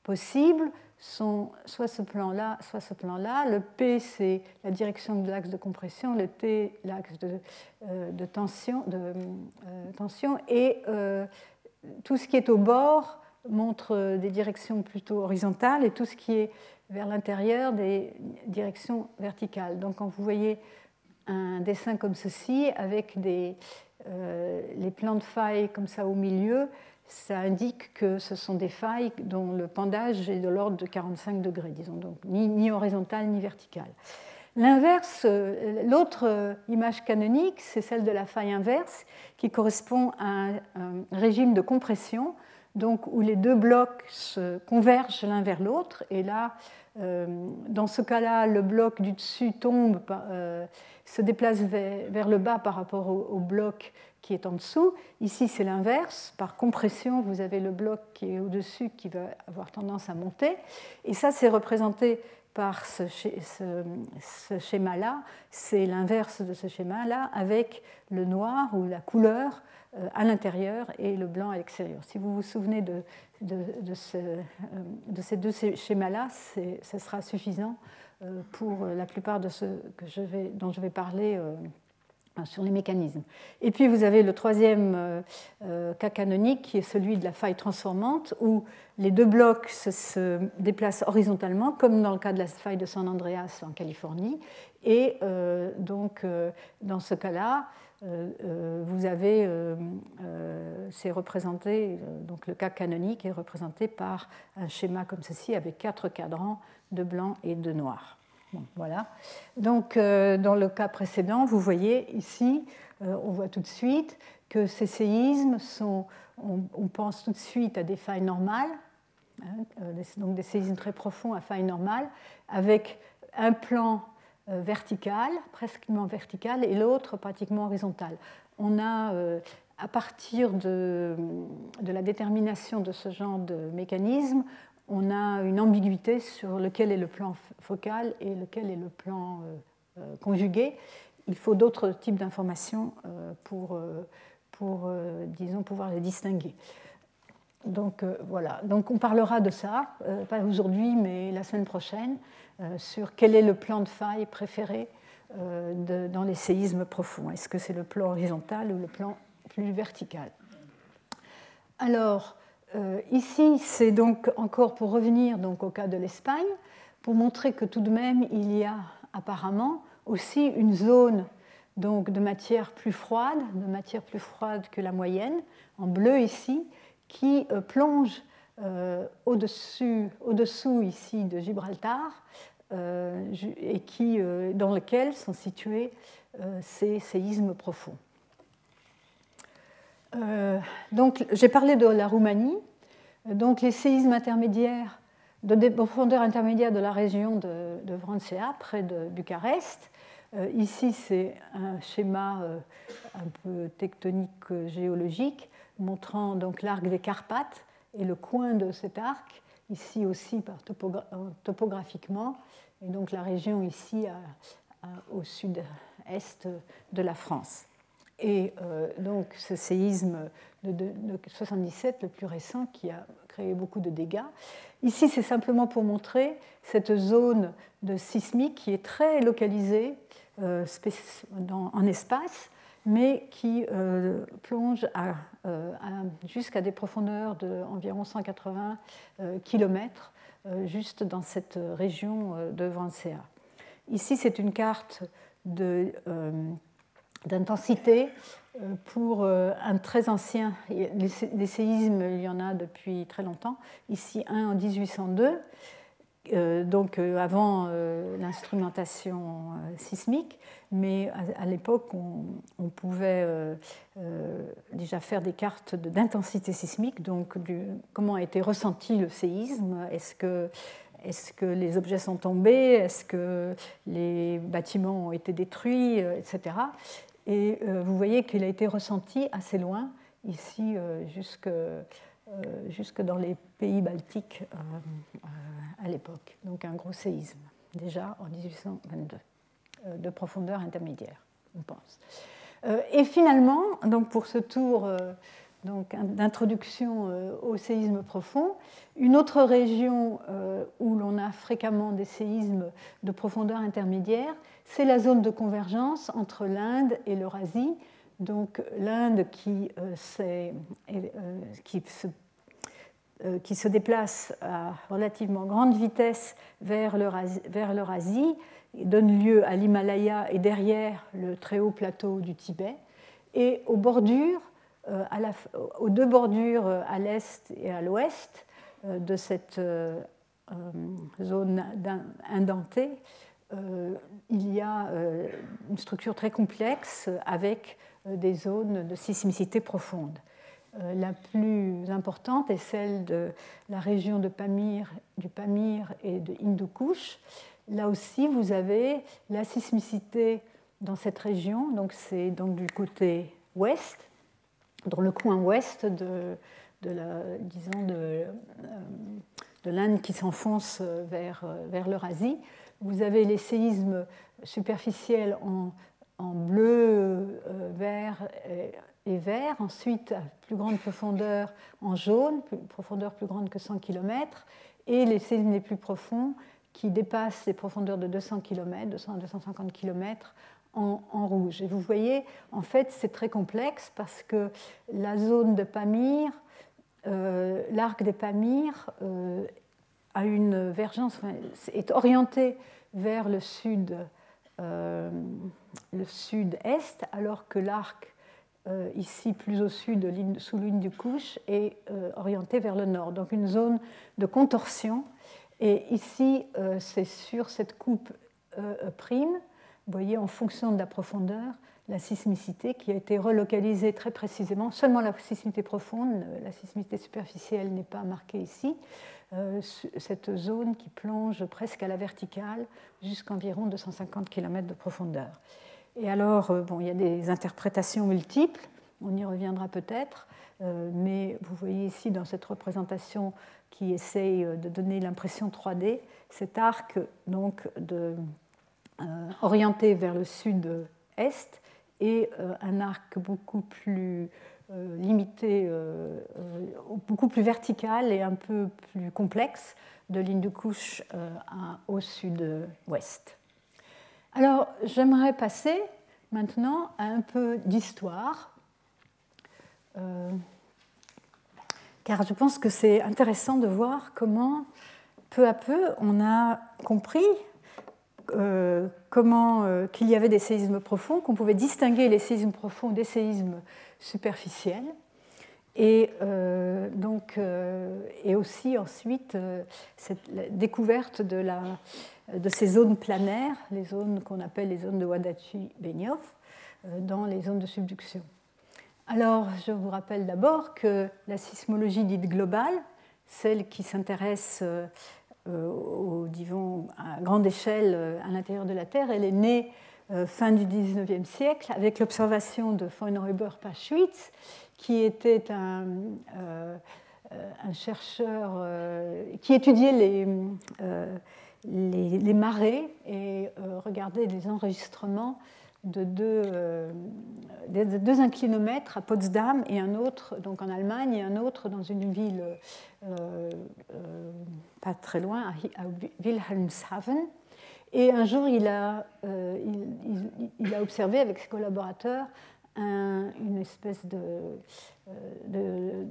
possibles sont soit ce plan-là, soit ce plan-là. Le P, c'est la direction de l'axe de compression, le T, l'axe de, de, tension, de tension, et tout ce qui est au bord montre des directions plutôt horizontales, et tout ce qui est vers l'intérieur des directions verticales. Donc quand vous voyez un dessin comme ceci, avec euh, les plans de failles comme ça au milieu, ça indique que ce sont des failles dont le pendage est de l'ordre de 45 degrés, disons, donc ni, ni horizontal ni vertical. L'inverse, euh, l'autre image canonique, c'est celle de la faille inverse, qui correspond à un régime de compression, donc où les deux blocs se convergent l'un vers l'autre, et là, euh, dans ce cas-là, le bloc du dessus tombe, euh, se déplace vers, le bas par rapport au, bloc qui est en dessous. Ici, c'est l'inverse. Par compression, vous avez le bloc qui est au-dessus qui va avoir tendance à monter. Et ça, c'est représenté par ce, schéma-là. C'est l'inverse de ce schéma-là avec le noir ou la couleur à l'intérieur et le blanc à l'extérieur. Si vous vous souvenez de, de, euh, ces deux schémas-là, ce sera suffisant euh, pour la plupart de ce que je vais, dont je vais parler sur les mécanismes. Et puis vous avez le troisième cas canonique qui est celui de la faille transformante où les deux blocs se, déplacent horizontalement comme dans le cas de la faille de San Andreas en Californie. Et donc dans ce cas-là, euh, euh, vous avez, euh, c'est représenté, donc le cas canonique est représenté par un schéma comme ceci avec quatre cadrans de blanc et de noir. voilà. Donc, dans le cas précédent, vous voyez ici, on voit tout de suite que ces séismes sont, on, pense tout de suite à des failles normales, hein, donc des séismes très profonds à failles normales, avec un plan verticale, pratiquement verticale, et l'autre pratiquement horizontale. On a, à partir de, la détermination de ce genre de mécanisme, on a une ambiguïté sur lequel est le plan focal et lequel est le plan conjugué. Il faut d'autres types d'informations pour, pour disons, pouvoir les distinguer. Donc euh, voilà, donc on parlera de ça, euh, pas aujourd'hui, mais la semaine prochaine, euh, sur quel est le plan de faille préféré dans les séismes profonds. Est-ce que c'est le plan horizontal ou le plan plus vertical? Alors, ici, c'est donc encore pour revenir donc, au cas de l'Espagne, pour montrer que tout de même, il y a apparemment aussi une zone donc, de matière plus froide, de matière plus froide que la moyenne, en bleu ici, qui euh, plonge euh, au-dessus, au-dessous ici de Gibraltar euh, et qui, dans lequel sont situés ces séismes profonds. donc, j'ai parlé de la Roumanie. Donc, les séismes intermédiaires de profondeur intermédiaire de la région de, de Vrancea, près de Bucarest. ici, c'est un schéma un peu tectonique géologique montrant donc l'arc des Carpates et le coin de cet arc, ici aussi par euh, topographiquement, et donc la région ici au sud-est de la France. Et euh, donc ce séisme de, de, 77, le plus récent, qui a créé beaucoup de dégâts. Ici, c'est simplement pour montrer cette zone de sismique qui est très localisée euh, en espace mais qui euh, plonge euh, jusqu'à des profondeurs d'environ 180 euh, km, juste dans cette région de Vancea. Ici, c'est une carte d'intensité pour un très ancien. Les séismes, il y en a depuis très longtemps. Ici, un en 1802 euh, donc euh, avant euh, l'instrumentation sismique, mais à, l'époque, on, pouvait déjà faire des cartes d'intensité sismique, donc comment a été ressenti le séisme, est-ce que, que les objets sont tombés, est-ce que les bâtiments ont été détruits, etc. Et vous voyez qu'il a été ressenti assez loin, ici jusque jusque dans les pays baltiques euh, euh, à l'époque. Donc un gros séisme, déjà en 1822, de profondeur intermédiaire, on pense. Et finalement, donc pour ce tour d'introduction au séisme profond, une autre région où l'on a fréquemment des séismes de profondeur intermédiaire, c'est la zone de convergence entre l'Inde et l'Eurasie. Donc l'Inde qui, qui se euh, qui se déplace à relativement grande vitesse vers l'Eurasie, donne lieu à l'Himalaya et derrière le très haut plateau du Tibet. Et aux bordures, euh, aux deux bordures euh, à l'est et à l'ouest de cette zone indentée, il y a une structure très complexe avec des zones de sismicité profonde. Euh, la plus importante est celle de la région de Pamir, du Pamir et de Hindu Kush. Là aussi, vous avez la sismicité dans cette région, donc c'est donc du côté ouest, dans le coin ouest de, la, disons euh, de l'Inde qui s'enfonce vers, vers l'Eurasie. Vous avez les séismes superficiels en, en bleu, euh, vert et vert, ensuite à plus grande profondeur en jaune, profondeur plus grande que 100 km, et les séismes les plus profonds qui dépassent les profondeurs de 200 km, 200 à 250 km en, en, rouge. Et vous voyez, en fait, c'est très complexe parce que la zone de Pamir, euh, l'arc des Pamir, euh, a une vergence, est orienté vers le sud, euh, le sud-est, alors que l'arc euh, ici plus au sud, sous l'une du couche, et euh, orientée vers le nord. Donc une zone de contorsion. Et ici, euh, c'est sur cette coupe prime vous voyez en fonction de la profondeur la sismicité qui a été relocalisée très précisément, seulement la sismicité profonde, la sismicité superficielle n'est pas marquée ici, euh, cette zone qui plonge presque à la verticale jusqu'à environ 250 km de profondeur. Et alors, euh, bon, il y a des interprétations multiples, on y reviendra peut-être, euh, mais vous voyez ici dans cette représentation qui essaye de donner l'impression 3D, cet arc donc orienté vers le sud-est et un arc beaucoup plus euh, limité, euh, euh, beaucoup plus verticale et un peu plus complexe de couche au sud-ouest. Alors, j'aimerais passer maintenant à un peu d'histoire, car je pense que c'est intéressant de voir comment, peu à peu, on a compris comment qu'il y avait des séismes profonds, qu'on pouvait distinguer les séismes profonds des séismes superficielle. Et, euh, donc, euh, aussi ensuite euh, cette découverte de, la, de, ces zones planaires, les zones qu'on appelle les zones de Wadachi-Benioff, dans les zones de subduction. Alors, je vous rappelle d'abord que la sismologie dite globale, celle qui s'intéresse au, disons, à grande échelle à l'intérieur de la Terre, elle est née euh, fin du XIXe siècle avec l'observation de von Reuber-Paschwitz, qui était un, euh, chercheur euh, qui étudiait les, les, les, marées et regardait les enregistrements de deux, deux, inclinomètres à Potsdam et un autre donc en Allemagne et un autre dans une ville pas très loin, à Wilhelmshaven. Et un jour, il a, euh, il, a observé avec ses collaborateurs une espèce de, euh,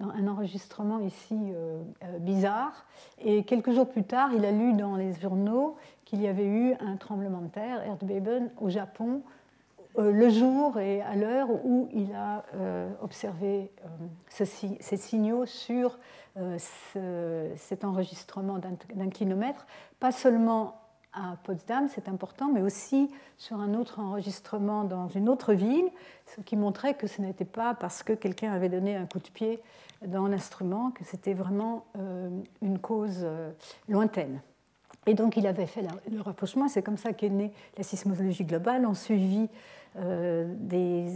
un enregistrement ici euh, bizarre. Et quelques jours plus tard, il a lu dans les journaux qu'il y avait eu un tremblement de terre, Erdbeben, au Japon, le jour et à l'heure où il a observé ces signaux sur cet enregistrement d'inclinomètre, pas seulement à Potsdam, c'est important, mais aussi sur un autre enregistrement dans une autre ville, ce qui montrait que ce n'était pas parce que quelqu'un avait donné un coup de pied dans l'instrument, que c'était vraiment euh, une cause euh, lointaine. Et donc il avait fait le rapprochement, c'est comme ça qu'est née la sismologie globale, en suivi euh, des,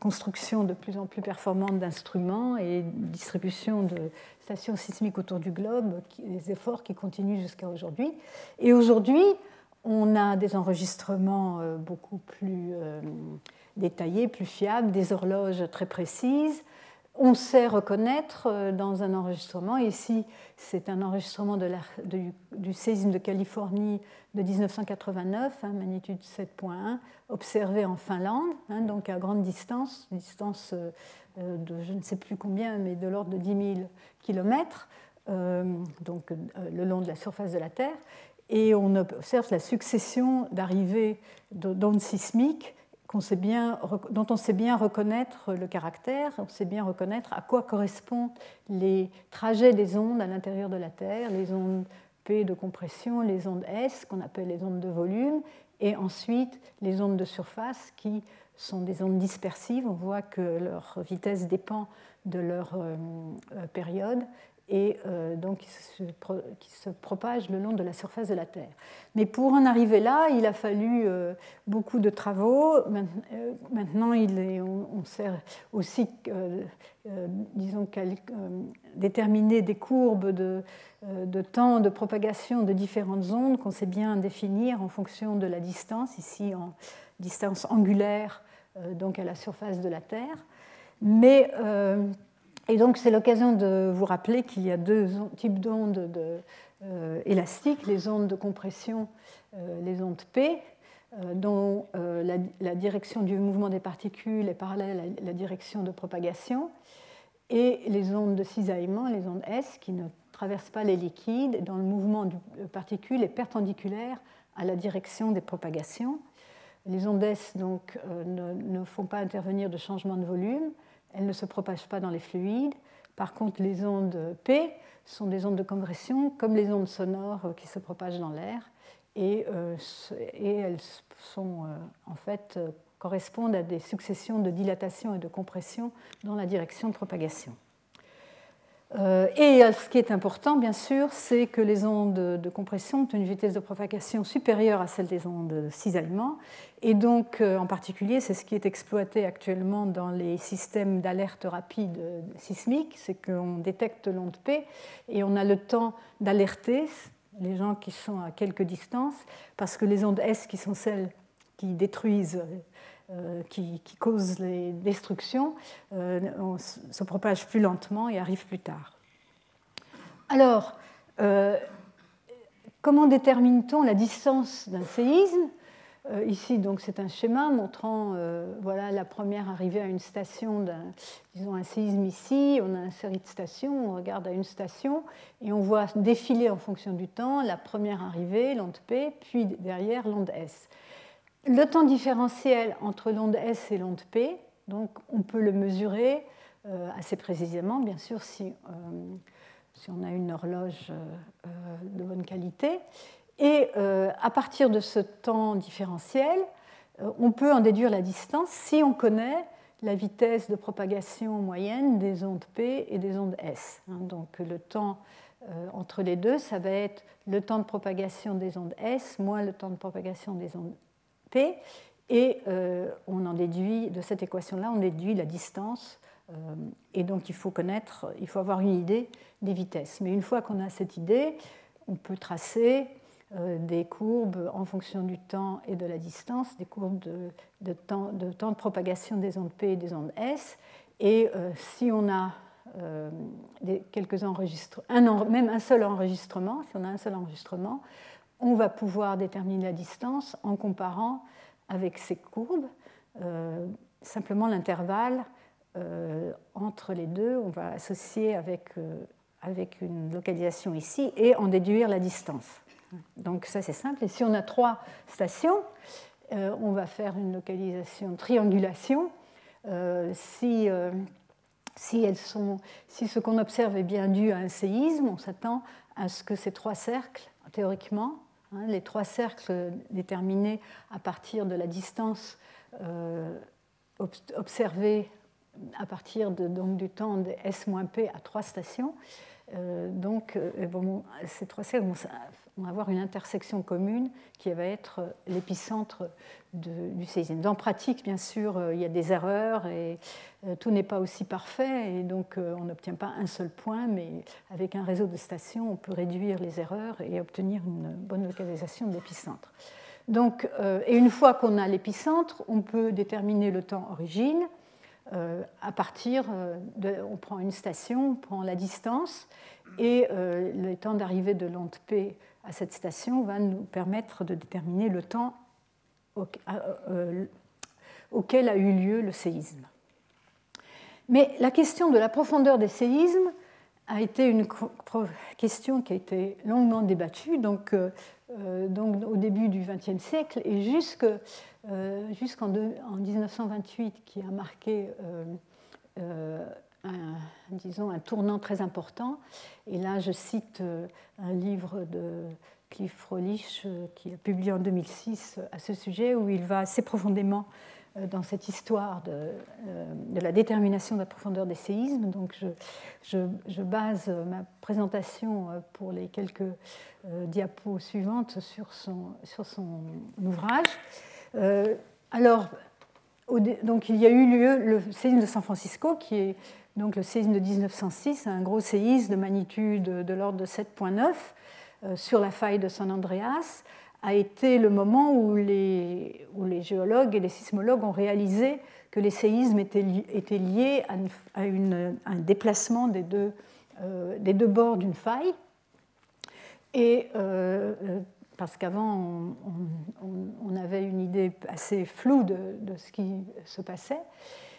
constructions de plus en plus performantes d'instruments et distribution de stations sismiques autour du globe, des efforts qui continuent jusqu'à aujourd'hui. Et aujourd'hui, on a des enregistrements euh, beaucoup plus euh, détaillés, plus fiables, des horloges très précises, on sait reconnaître euh, dans un enregistrement, ici c'est un enregistrement du, séisme de Californie de 1989, hein, magnitude 7.1, observé en Finlande, hein, donc à grande distance, distance euh, euh, de je ne sais plus combien, mais de l'ordre de 10 000 km, donc le long de la surface de la Terre. Et on observe la succession d'arrivées d'ondes sismiques dont on sait bien reconnaître le caractère, on sait bien reconnaître à quoi correspondent les trajets des ondes à l'intérieur de la Terre, les ondes P de compression, les ondes S qu'on appelle les ondes de volume, et ensuite les ondes de surface qui sont des ondes dispersives. On voit que leur vitesse dépend de leur euh, euh, période et euh, donc qui se, qui propage le long de la surface de la Terre. Mais pour en arriver là, il a fallu euh, beaucoup de travaux. Euh, maintenant, il est, on, sert aussi, disons, déterminer des courbes de, de, temps de propagation de différentes ondes qu'on sait bien définir en fonction de la distance, ici en distance angulaire, donc à la surface de la Terre. Mais et donc c'est l'occasion de vous rappeler qu'il y a deux types d'ondes euh, élastiques, les ondes de compression, euh, les ondes P, euh, dont la, direction du mouvement des particules est parallèle à la direction de propagation, et les ondes de cisaillement, les ondes S, qui ne traversent pas les liquides, dont le mouvement des particules est perpendiculaire à la direction des propagations. Les ondes S donc, ne font pas intervenir de changement de volume, elles ne se propagent pas dans les fluides. Par contre, les ondes P sont des ondes de compression, comme les ondes sonores qui se propagent dans l'air. et, et elles sont en fait correspondent à des successions de dilatation et de compression dans la direction de propagation. Euh, et ce qui est important, bien sûr, c'est que les ondes de compression ont une vitesse de propagation supérieure à celle des ondes cisaillement. Et donc, euh, en particulier, c'est ce qui est exploité actuellement dans les systèmes d'alerte rapide sismique, c'est qu'on détecte l'onde P et on a le temps d'alerter les gens qui sont à quelques distances, parce que les ondes S, qui sont celles qui détruisent euh, qui, causent les destructions euh, se propagent plus lentement et arrivent plus tard. Alors, euh, comment détermine-t-on la distance d'un séisme? Ici, c'est un schéma montrant voilà, la première arrivée à une station, disons un séisme ici. On a une série de stations, on regarde à une station et on voit défiler en fonction du temps la première arrivée, l'onde P, puis derrière l'onde S. Le temps différentiel entre l'onde S et l'onde P, donc on peut le mesurer euh, assez précisément, bien sûr, si, euh, on a une horloge euh, de bonne qualité. Et à partir de ce temps différentiel, on peut en déduire la distance si on connaît la vitesse de propagation moyenne des ondes P et des ondes S. Hein. Donc le temps entre les deux, ça va être le temps de propagation des ondes S moins le temps de propagation des ondes Et euh, on en déduit, de cette équation-là, on déduit la distance, euh, et donc il faut connaître, il faut avoir une idée des vitesses. Mais une fois qu'on a cette idée, on peut tracer euh, des courbes en fonction du temps et de la distance, des courbes de, temps, de, propagation des ondes P et des ondes S. Et si on a quelques enregistrements, même un seul enregistrement, si on a un seul enregistrement, on va pouvoir déterminer la distance en comparant avec ces courbes. Euh, simplement l'intervalle euh, entre les deux, on va associer avec, euh, avec une localisation ici et en déduire la distance. Donc ça c'est simple. Et si on a trois stations, on va faire une localisation triangulation. si, si, elles sont, si ce qu'on observe est bien dû à un séisme, on s'attend à ce que ces trois cercles, théoriquement, les trois cercles déterminés à partir de la distance euh, observée à partir de, donc, du temps de S-P à trois stations. Euh, donc, euh, ces trois cercles avoir une intersection commune qui va être l'épicentre du séisme. Dans pratique, bien sûr, il y a des erreurs et tout n'est pas aussi parfait et donc on n'obtient pas un seul point, mais avec un réseau de stations, on peut réduire les erreurs et obtenir une bonne localisation de l'épicentre. Donc, et une fois qu'on a l'épicentre, on peut déterminer le temps origine euh, à partir euh, on prend une station, on prend la distance et euh, le temps d'arrivée de l'onde P à cette station va nous permettre de déterminer le temps auquel a eu lieu le séisme. Mais la question de la profondeur des séismes a été une question qui a été longuement débattue donc, donc au début du XXe siècle et jusque euh, jusqu'en 1928 qui a marqué euh, euh, un, disons, un tournant très important. Et là, je cite un livre de Cliff Frolich qui a publié en 2006 à ce sujet, où il va assez profondément dans cette histoire de, la détermination de la profondeur des séismes. Donc je, je, base ma présentation pour les quelques diapos suivantes sur son, sur son ouvrage. Euh, alors, donc, il y a eu lieu le séisme de San Francisco, qui est donc le séisme de 1906, un gros séisme de magnitude de l'ordre de 7,9 euh, sur la faille de San Andreas, a été le moment où les, géologues et les sismologues ont réalisé que les séismes étaient, liés à, un déplacement des deux, euh, des deux bords d'une faille. Et parce qu'avant, on, avait une idée assez floue de, ce qui se passait.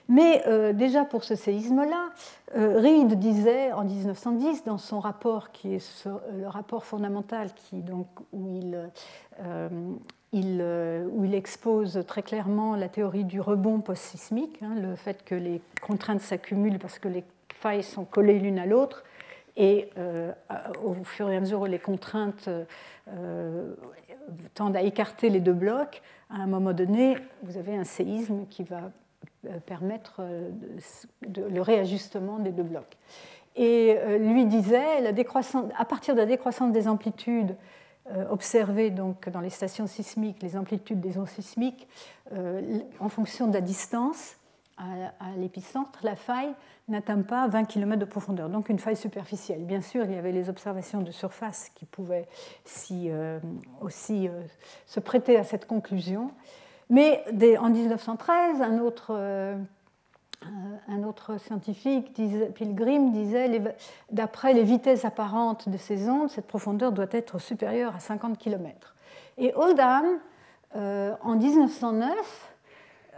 Mais euh, déjà pour ce séisme-là, euh, Reed disait en 1910 dans son rapport, qui est le rapport fondamental euh, où il expose très clairement la théorie du rebond post-sismique, hein, le fait que les contraintes s'accumulent parce que les failles sont collées l'une à l'autre, et au fur et à mesure où les contraintes euh, tendent à écarter les deux blocs, à un moment donné, vous avez un séisme qui va permettre le réajustement des deux blocs. Et lui disait, la à partir de la décroissance des amplitudes observées donc dans les stations sismiques, les amplitudes des ondes sismiques, en fonction de la distance, à, l'épicentre, la faille n'atteint pas 20 km de profondeur, donc une faille superficielle. Bien sûr, il y avait les observations de surface qui pouvaient euh, aussi euh, se prêter à cette conclusion. Mais en 1913, un autre, euh, un autre scientifique, Pilgrim, disait d'après les vitesses apparentes de ces ondes, cette profondeur doit être supérieure à 50 km. Et Oldham, en 1909,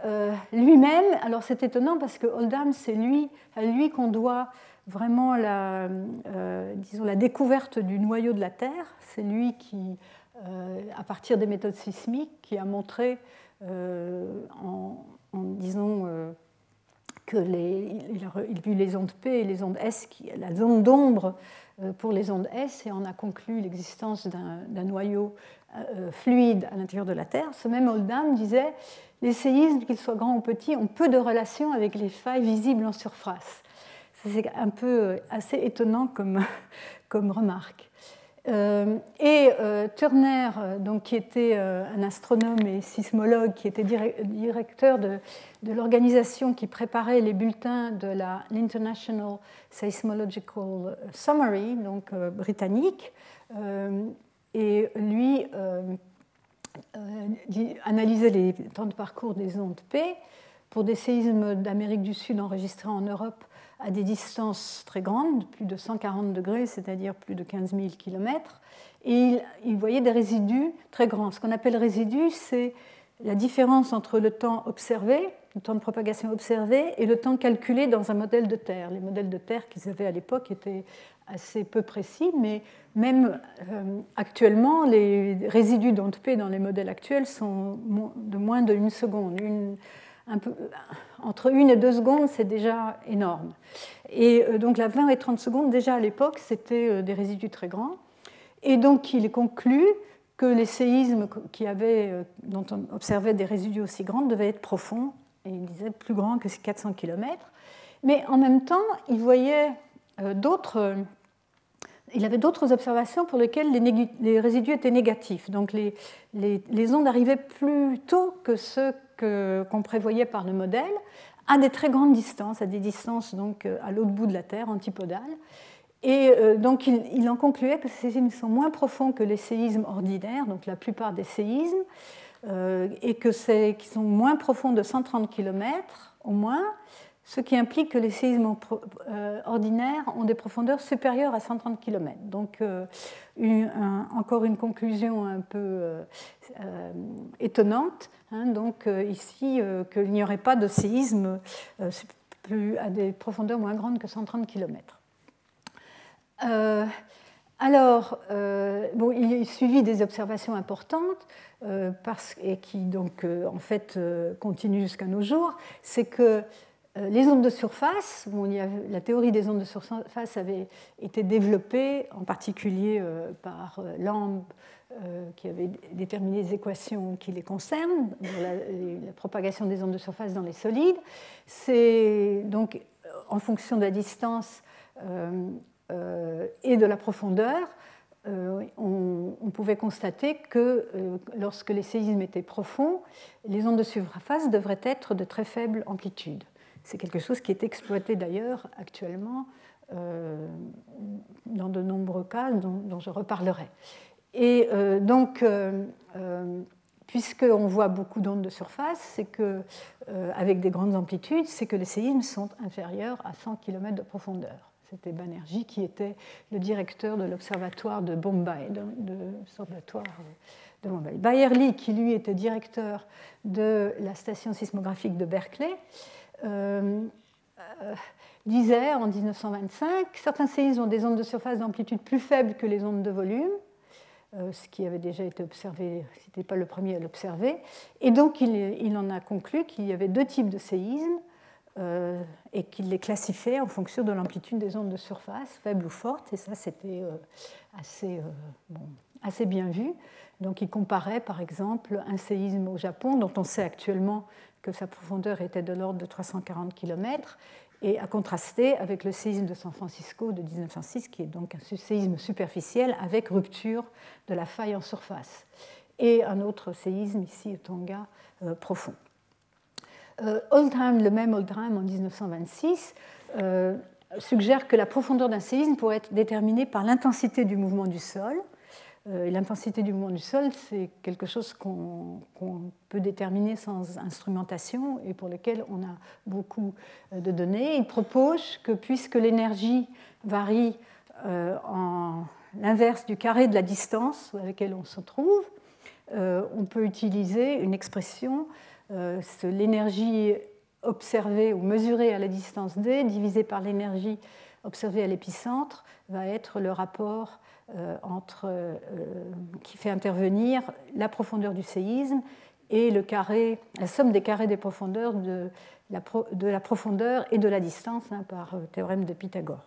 euh, lui-même, alors c'est étonnant parce que Oldham, c'est lui, à lui qu'on doit vraiment la, euh, disons, la découverte du noyau de la Terre. C'est lui qui, euh, à partir des méthodes sismiques, qui a montré, en, disons, que les, il, vu les ondes P et les ondes S, la zone d'ombre pour les ondes S, et on a conclu l'existence d'un noyau fluide à l'intérieur de la Terre. Ce même Oldham disait les séismes, qu'ils soient grands ou petits, ont peu de relation avec les failles visibles en surface. C'est un peu euh, assez étonnant comme, comme remarque. Euh, et euh, Turner, donc, qui était un astronome et sismologue, qui était directeur de, l'organisation qui préparait les bulletins de l'International Seismological Summary, donc britannique, et lui euh, analyser les temps de parcours des ondes P pour des séismes d'Amérique du Sud enregistrés en Europe à des distances très grandes, plus de 140 degrés, c'est-à-dire plus de 15 000 km. Et il, voyait des résidus très grands. Ce qu'on appelle résidus, c'est la différence entre le temps observé, le temps de propagation observé, et le temps calculé dans un modèle de terre. Les modèles de terre qu'ils avaient à l'époque étaient assez peu précis, mais même euh, actuellement, les résidus d'onde P dans les modèles actuels sont de moins de une seconde. Entre une et deux secondes, c'est déjà énorme. Et euh, donc la 20 et 30 secondes, déjà à l'époque, c'était euh, des résidus très grands. Et donc il est conclu que les séismes avaient, dont on observait des résidus aussi grands devaient être profonds, et il disait plus grands que ces 400 km. Mais en même temps, il voyait d'autres il avait d'autres observations pour lesquelles les, résidus étaient négatifs. Donc les, ondes arrivaient plus tôt que ceux qu'on prévoyait par le modèle, à des très grandes distances, à des distances donc euh, à l'autre bout de la Terre, antipodales. Et euh, donc il, en concluait que ces séismes sont moins profonds que les séismes ordinaires, donc la plupart des séismes, euh, et que qu'ils sont moins profonds de 130 km au moins, ce qui implique que les séismes euh, ordinaires ont des profondeurs supérieures à 130 km. Donc, euh, encore une conclusion un peu euh, étonnante. Hein. donc, ici, qu'il n'y aurait pas de séisme à des profondeurs moins grandes que 130 km. alors, bon, il suivi des observations importantes et qui, donc, en fait, continuent jusqu'à nos jours. C'est que les ondes de surface, la théorie des ondes de surface avait été développée en particulier euh, par euh, Lamb, qui avait déterminé les équations qui les concernent, la, la, propagation des ondes de surface dans les solides. C'est donc en fonction de la distance et de la profondeur, on, pouvait constater que lorsque les séismes étaient profonds, les ondes de surface devraient être de très faible amplitude. C'est quelque chose qui est exploité d'ailleurs actuellement euh, dans de nombreux cas dont, je reparlerai. Et euh, donc, euh, puisqu'on voit beaucoup d'ondes de surface, c'est que, avec des grandes amplitudes, c'est que les séismes sont inférieurs à 100 km de profondeur. C'était Banerjee qui était le directeur de l'observatoire de Bombay, de, l'observatoire de Bombay. Bayerly, qui lui était directeur de la station sismographique de Berkeley, disait en 1925 certains séismes ont des ondes de surface d'amplitude plus faibles que les ondes de volume, euh, ce qui avait déjà été observé, ce n'était pas le premier à l'observer. Et donc il, en a conclu qu'il y avait deux types de séismes et qu'il les classifiait en fonction de l'amplitude des ondes de surface, faibles ou fortes. Et ça, c'était assez, assez bien vus. Donc il comparait par exemple un séisme au Japon, dont on sait actuellement que sa profondeur était de l'ordre de 340 km, et à contraster avec le séisme de San Francisco de 1906, qui est donc un séisme superficiel avec rupture de la faille en surface, et un autre séisme ici au Tonga euh, profond. Euh, Oldham, le même Oldham en 1926, euh, suggère que la profondeur d'un séisme pourrait être déterminée par l'intensité du mouvement du sol, euh, l'intensité du mouvement du sol, c'est quelque chose qu'on peut déterminer sans instrumentation et pour lequel on a beaucoup euh, de données. Il propose que puisque l'énergie varie euh, en l'inverse du carré de la distance à laquelle on se trouve, on peut utiliser une expression, l'énergie observée ou mesurée à la distance d divisée par l'énergie observée à l'épicentre va être le rapport euh, entre, euh, qui fait intervenir la profondeur du séisme et le carré, la somme des carrés des profondeurs de la, de la profondeur et de la distance hein, par euh, théorème de Pythagore.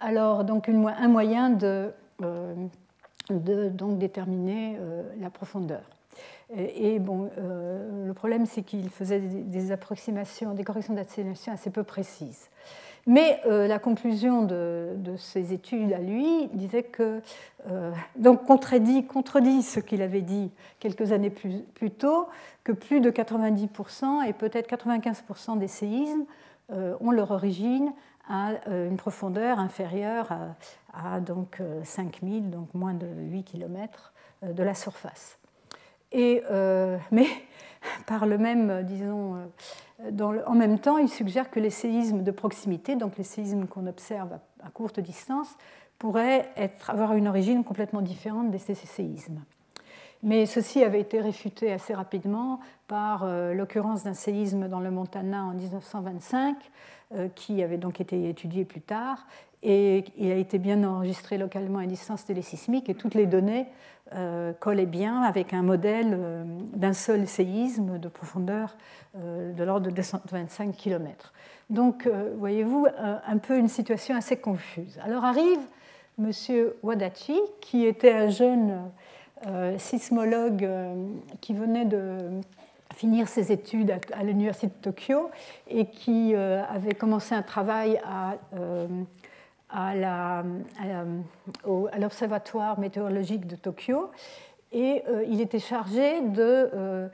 Alors, donc un moyen de, donc, déterminer la profondeur. Et, bon, le problème, c'est qu'il faisait des, des, approximations, des corrections d'atténuation assez peu précises. Mais euh, la conclusion de, ses études à lui disait que, euh, donc contredit, contredit ce qu'il avait dit quelques années plus, tôt, que plus de 90% et peut-être 95% des séismes euh, ont leur origine à une profondeur inférieure à, donc 5000, donc moins de 8 km de la surface. Et, mais par le même, disons, en même temps, il suggère que les séismes de proximité, donc les séismes qu'on observe à, courte distance, pourraient avoir une origine complètement différente des séismes. Mais ceci avait été réfuté assez rapidement par euh, l'occurrence d'un séisme dans le Montana en 1925, euh, qui avait donc été étudié plus tard, et il a été bien enregistré localement à distance télésismique, et toutes les données euh, collait bien avec un modèle euh, d'un seul séisme de profondeur euh, de l'ordre de 225 km. Donc, voyez-vous, un peu une situation assez confuse. Alors arrive M. Wadachi, qui était un jeune sismologue qui venait de finir ses études à l'Université de Tokyo et qui avait commencé un travail à à l'Observatoire météorologique de Tokyo et euh, il était chargé euh,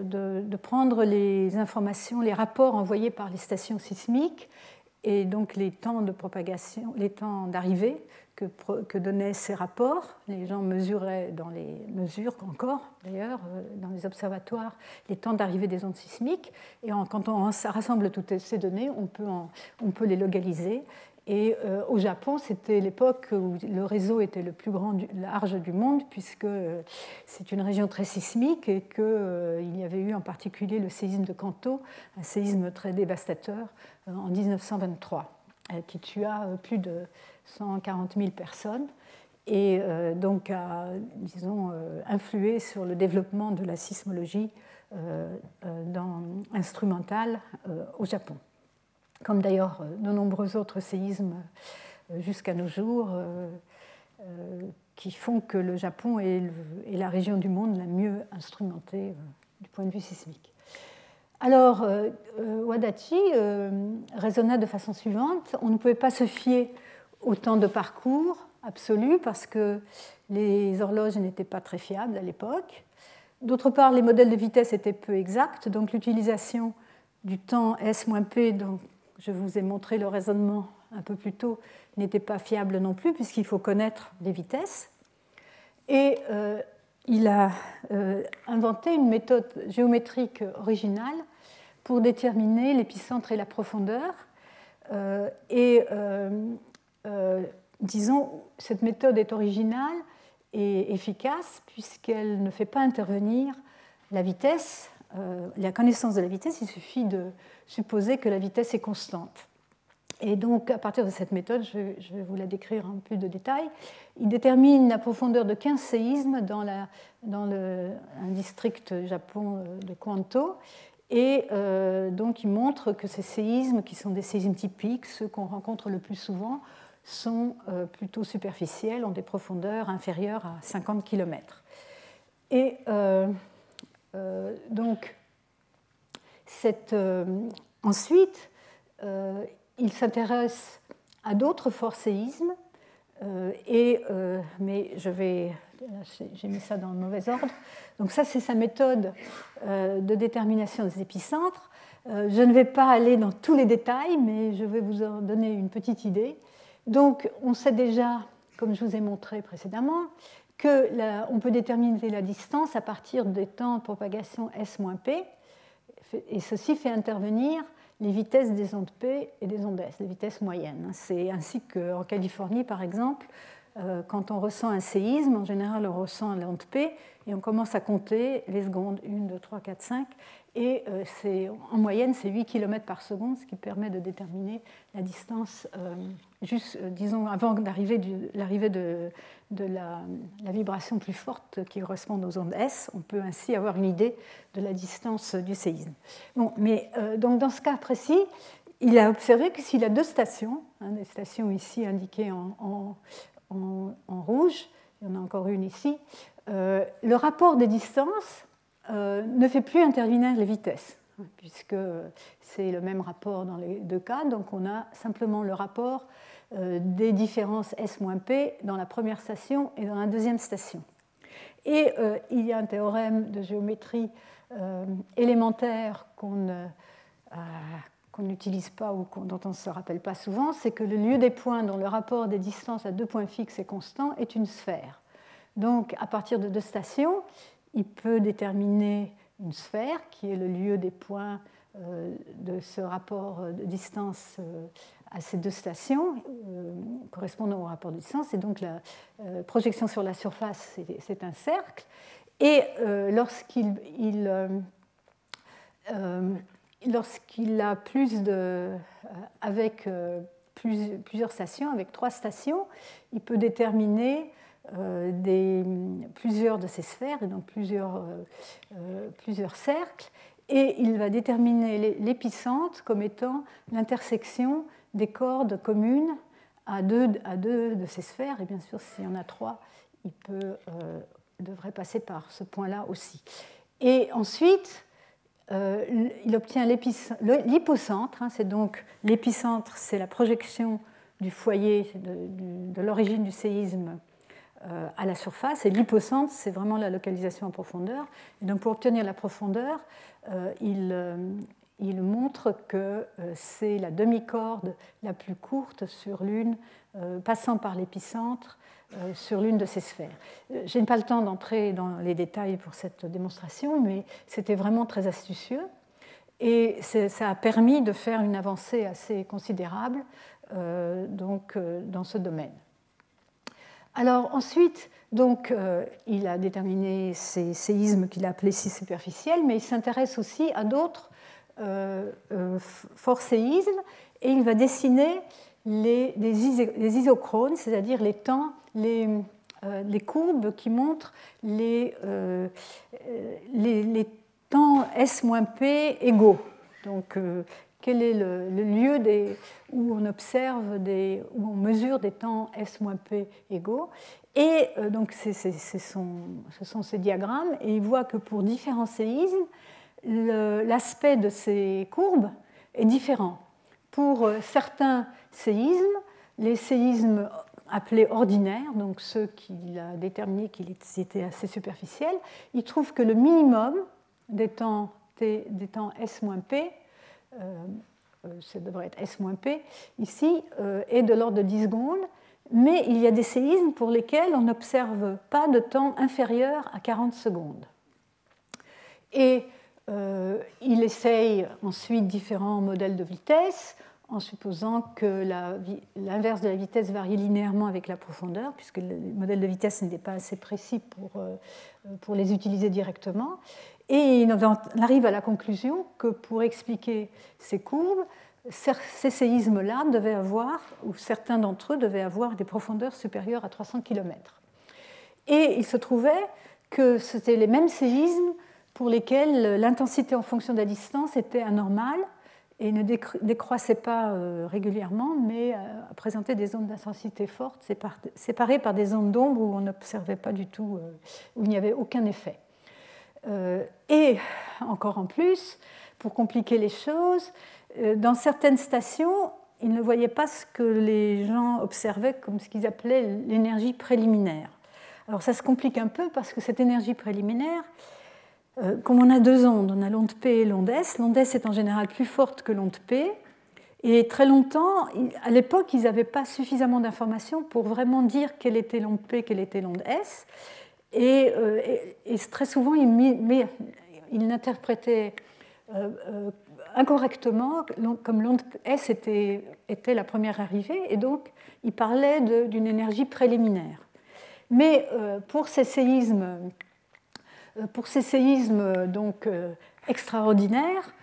de, de, prendre les informations, les rapports envoyés par les stations sismiques et donc les temps de propagation, les temps d'arrivée que, donnaient ces rapports. Les gens mesuraient dans les mesures encore d'ailleurs euh, dans les observatoires les temps d'arrivée des ondes sismiques et quand on rassemble toutes ces données, on peut les localiser et euh, au Japon, c'était l'époque où le réseau était le plus grand, large du monde, puisque euh, c'est une région très sismique et qu'il euh, y avait eu en particulier le séisme de Kanto, un séisme très dévastateur en 1923, qui tua plus de 140 000 personnes et donc a, disons, influé sur le développement de la sismologie instrumentale au Japon comme d'ailleurs euh, de nombreux autres séismes euh, jusqu'à nos jours, euh, qui font que le Japon est, la région du monde la mieux instrumentée du point de vue sismique. Alors, Wadachi raisonna de façon suivante, on ne pouvait pas se fier au temps de parcours absolu parce que les horloges n'étaient pas très fiables à l'époque. D'autre part, les modèles de vitesse étaient peu exacts, donc l'utilisation du temps S-P, donc je vous ai montré le raisonnement un peu plus tôt, n'était pas fiable non plus, puisqu'il faut connaître les vitesses. Et euh, il a euh, inventé une méthode géométrique originale pour déterminer l'épicentre et la profondeur. Euh, et disons, cette méthode est originale et efficace puisqu'elle ne fait pas intervenir la vitesse, la connaissance de la vitesse, il suffit de supposer que la vitesse est constante. Et donc, à partir de cette méthode, je vais vous la décrire en plus de détails, il détermine la profondeur de 15 séismes dans, un district Japon euh, de Kwanto. Et euh, donc, il montre que ces séismes, qui sont des séismes typiques, ceux qu'on rencontre le plus souvent, sont plutôt superficielles, ont des profondeurs inférieures à 50 km. Et donc, ensuite, il s'intéresse à d'autres forcéismes, et, mais je vais j'ai mis ça dans le mauvais ordre. Donc ça, c'est sa méthode euh, de détermination des épicentres. Euh, je ne vais pas aller dans tous les détails, mais je vais vous en donner une petite idée. Donc on sait déjà, comme je vous ai montré précédemment, qu'on peut déterminer la distance à partir des temps de propagation S-P, et ceci fait intervenir les vitesses des ondes P et des ondes S, les vitesses moyennes. C'est ainsi qu'en Californie, par exemple, euh, quand on ressent un séisme, en général, on ressent l'onde P et on commence à compter les secondes 1, 2, 3, 4, 5. Et euh, en moyenne, c'est 8 km par seconde, ce qui permet de déterminer la distance, euh, juste, disons, avant l'arrivée de, la, vibration plus forte qui correspond aux ondes S. On peut ainsi avoir une idée de la distance du séisme. Bon, mais donc dans ce cas précis, il a observé que s'il a deux stations, hein, des stations ici indiquées en, rouge, il y en a encore une ici, euh, le rapport des distances euh, ne fait plus intervenir les vitesses, puisque c'est le même rapport dans les deux cas. Donc on a simplement le rapport euh, des différences S-P dans la première station et dans la deuxième station. Et il y a un théorème de géométrie élémentaire qu'on qu'on n'utilise pas ou dont on ne se rappelle pas souvent, c'est que le lieu des points dont le rapport des distances à deux points fixes est constant est une sphère. Donc, à partir de deux stations, il peut déterminer une sphère qui est le lieu des points euh, de ce rapport de distance euh, à ces deux stations euh, correspondant au rapport de distance. Et donc, la projection sur la surface, c'est un cercle. Et lorsqu'il a plus de, euh, avec euh, plusieurs stations, avec trois stations, il peut déterminer euh, des, plusieurs de ces sphères, et donc plusieurs, plusieurs cercles, et il va déterminer l'épicentre comme étant l'intersection des cordes communes à deux, à deux de ces sphères, et bien sûr, s'il y en a trois, il peut, devrait passer par ce point-là aussi. Et ensuite, euh, il obtient l'hypocentre. Hein, c'est donc l'épicentre, c'est la projection du foyer, de, l'origine du séisme euh, à la surface. Et l'hypocentre, c'est vraiment la localisation en profondeur. Et donc pour obtenir la profondeur, euh, il, il, montre que c'est la demi-corde la plus courte sur l'une, passant par l'épicentre euh, sur l'une de ces sphères. Euh, je n'ai pas le temps d'entrer dans les détails pour cette démonstration, mais c'était vraiment très astucieux. Et ça a permis de faire une avancée assez considérable euh, donc, dans ce domaine. Alors ensuite, donc, il a déterminé ces séismes qu'il a appelés si superficiels, mais il s'intéresse aussi à d'autres forts séismes et il va dessiner les, isochrones, c'est-à-dire les temps les, euh, courbes qui montrent les, euh, les, temps S-P égaux. Euh, quel est le, lieu des, où on observe, des, où on mesure des temps S-P égaux. Et donc, c'est, ce sont ces diagrammes, et il voit que pour différents séismes, l'aspect de ces courbes est différent. Pour certains séismes, les séismes appelés ordinaires, donc ceux qu'il a déterminés qu'ils étaient assez superficiels, il trouve que le minimum des temps, des temps S-P, euh, euh, ça devrait être S-P ici, euh, est de l'ordre de 10 secondes, mais il y a des séismes pour lesquels on n'observe pas de temps inférieur à 40 secondes. Et il essaye ensuite différents modèles de vitesse en supposant que l'inverse de la vitesse varie linéairement avec la profondeur, puisque le modèle de vitesse n'était pas assez précis pour, euh, pour les utiliser directement. Et on arrive à la conclusion que pour expliquer ces courbes, ces séismes-là devaient avoir, ou certains d'entre eux devaient avoir des profondeurs supérieures à 300 km. Et il se trouvait que c'était les mêmes séismes pour lesquels l'intensité en fonction de la distance était anormale et ne décroissait pas régulièrement, mais présentait des ondes d'intensité forte séparées par des ondes d'ombre où on n'observait pas du tout, où il n'y avait aucun effet. Et encore en plus, pour compliquer les choses, dans certaines stations, ils ne voyaient pas ce que les gens observaient comme ce qu'ils appelaient l'énergie préliminaire. Alors ça se complique un peu parce que cette énergie préliminaire, euh, comme on a deux ondes, on a l'onde P et l'onde S, l'onde S est en général plus forte que l'onde P, et très longtemps, à l'époque, ils n'avaient pas suffisamment d'informations pour vraiment dire quelle était l'onde P, quelle était l'onde S, et, euh, très souvent, ils, ils n'interprétaient euh, incorrectement, comme l'onde S était, la première arrivée, et donc il parlait d'une énergie préliminaire. Mais euh, pour ces séismes, euh, pour ces séismes donc, euh, extraordinaires,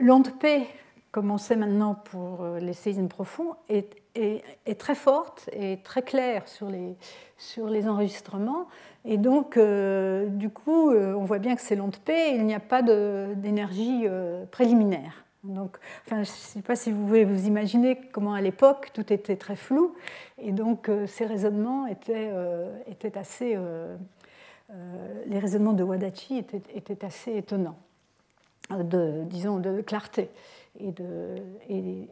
l'onde P, comme on sait maintenant pour les séismes profonds, est, est, très forte et très claire sur les, sur les enregistrements. Et donc, du coup, on voit bien que c'est l'onde P, il n'y a pas d'énergie préliminaire. Donc, je ne sais pas si vous pouvez vous imaginer comment à l'époque tout était très flou, et donc euh, ces raisonnements étaient, euh, assez, euh, les raisonnements de Wadachi étaient, assez étonnants, de, disons, de clarté et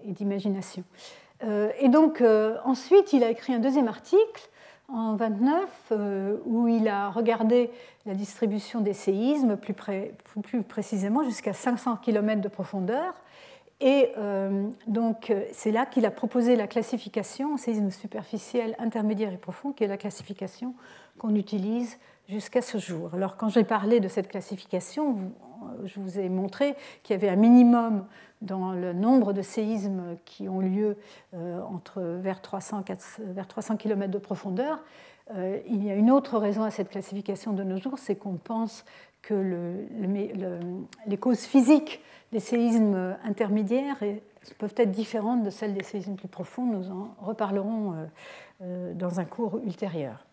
d'imagination. Et, donc ensuite, il a écrit un deuxième article en 29 où il a regardé la distribution des séismes plus, précisément jusqu'à 500 km de profondeur et euh, donc, c'est là qu'il a proposé la classification séisme superficiel, intermédiaire et profond, qui est la classification qu'on utilise jusqu'à ce jour. Alors, quand j'ai parlé de cette classification, je vous ai montré qu'il y avait un minimum dans le nombre de séismes qui ont lieu euh, entre vers 300, vers 300 km de profondeur. Euh, il y a une autre raison à cette classification de nos jours, c'est qu'on pense que les causes physiques des séismes intermédiaires peuvent être différentes de celles des séismes plus profonds. Nous en reparlerons euh, dans un cours ultérieur.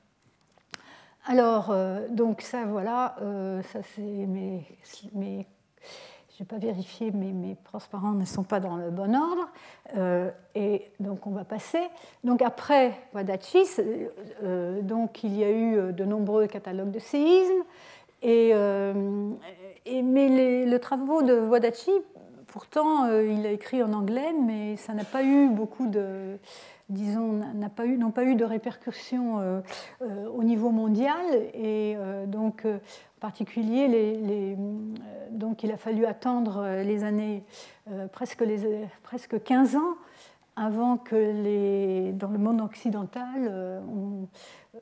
Alors, donc ça, voilà, ça c'est mes, pas vérifié, mais mes transparents ne sont pas dans le bon ordre. et donc, on va passer. Donc, après Wadachi, donc, il y a eu de nombreux catalogues de séismes. Et, mais le travaux de Wadachi, pourtant, euh, il a écrit en anglais, mais ça n'a pas eu beaucoup de, disons, n'a pas eu, n'ont pas eu de répercussions euh, euh, au niveau mondial. Et donc, particulier, les, donc, il a fallu attendre les années, presque, les, presque 15 ans avant que les, dans le monde occidental, on,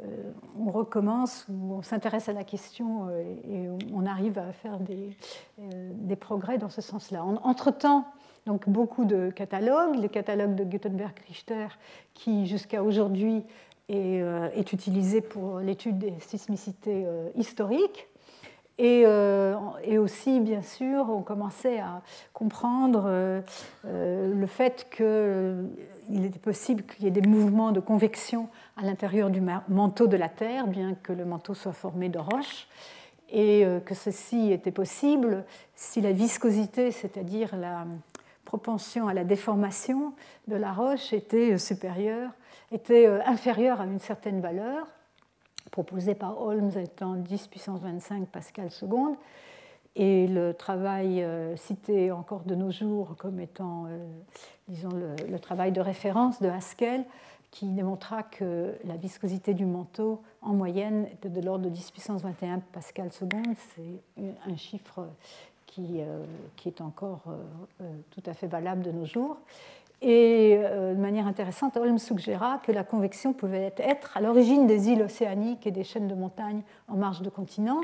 euh, recommence ou on s'intéresse à la question euh, et on arrive à faire des, euh, progrès dans ce sens-là. Entre-temps, donc beaucoup de catalogues, le catalogue de Gutenberg-Richter qui jusqu'à aujourd'hui est, est, utilisé pour l'étude des sismicités historiques. Et, et, aussi, bien sûr, on commençait à comprendre le fait que il était possible qu'il y ait des mouvements de convection à l'intérieur du manteau de la Terre, bien que le manteau soit formé de roches, et euh, que ceci était possible si la viscosité, c'est-à-dire la propension à la déformation de la roche, était euh, supérieure, était euh, inférieure à une certaine valeur, proposée par Holmes étant 10 puissance 25 pascal seconde, et le travail cité encore de nos jours comme étant disons, le, travail de référence de Haskell, qui démontra que la viscosité du manteau, en moyenne, était de l'ordre de 10 puissance 21 pascal seconde. C'est un chiffre qui, euh, qui est encore euh, euh, tout à fait valable de nos jours. Et de manière intéressante, Holmes suggéra que la convection pouvait être à l'origine des îles océaniques et des chaînes de montagnes en marge de continent,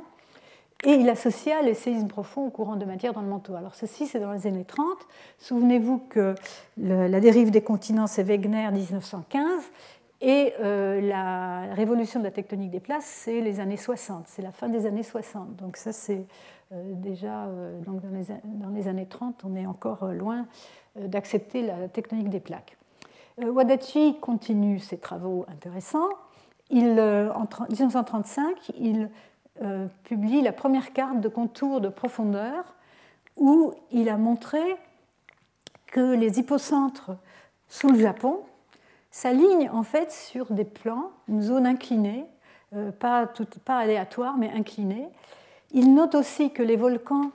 et il associa les séismes profonds au courant de matière dans le manteau. Alors ceci, c'est dans les années 30. Souvenez-vous que la dérive des continents, c'est Wegener 1915. Et euh, la révolution de la tectonique des places, c'est les années 60, c'est la fin des années 60. Donc ça, c'est euh, déjà euh, donc dans, les, années 30, on est encore loin d'accepter la tectonique des plaques. Wadachi continue ses travaux intéressants. Il, en 1935, il euh, publie la première carte de contour de profondeur où il a montré que les hypocentres sous le Japon s'alignent en fait sur des plans, une zone inclinée, euh, pas, pas aléatoire mais inclinée. Il note aussi que les volcans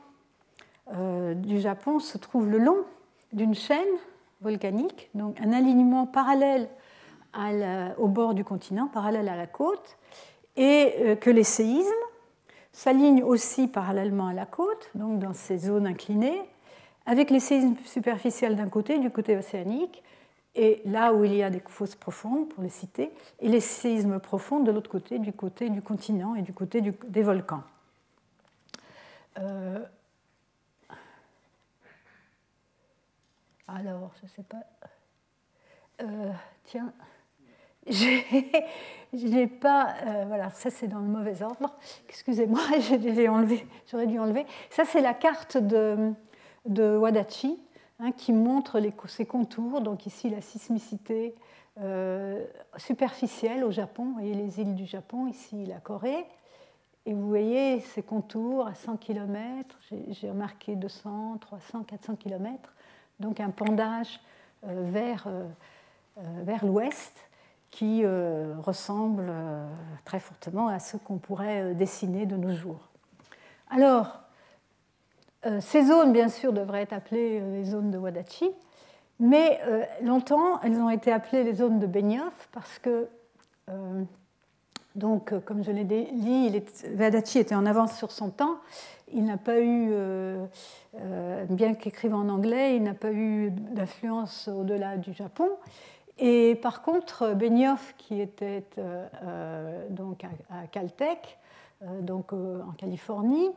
euh, du Japon se trouvent le long d'une chaîne volcanique, donc un alignement parallèle au bord du continent, parallèle à la côte, et euh, que les séismes s'alignent aussi parallèlement à la côte, donc dans ces zones inclinées, avec les séismes superficiels d'un côté, du côté océanique, et là où il y a des fosses profondes, pour les citer, et les séismes profonds de l'autre côté, du côté du continent et du côté des volcans. Euh, alors, je ne sais pas. Euh, tiens, j'ai pas. Euh, voilà, ça c'est dans le mauvais ordre. Excusez-moi. J'aurais dû enlever. Ça c'est la carte de, de Wadachi hein, qui montre les, ses contours. Donc ici la sismicité euh, superficielle au Japon. et les îles du Japon, ici la Corée. Et vous voyez ces contours à 100 km. J'ai remarqué 200, 300, 400 km. Donc un pendage euh, vers, vers l'ouest qui euh, ressemblent euh, très fortement à ce qu'on pourrait euh, dessiner de nos jours. Alors, ces zones, bien sûr, devraient être appelées les zones de Wadachi, mais longtemps, elles ont été appelées les zones de Benioff parce que, donc, comme je l'ai dit, Wadachi était en avance sur son temps. Il n'a pas eu, bien qu'écrivant en anglais, il n'a pas eu d'influence au-delà du Japon. Et par contre, Benioff, qui était euh, euh, donc à, Caltech, euh, donc en Californie,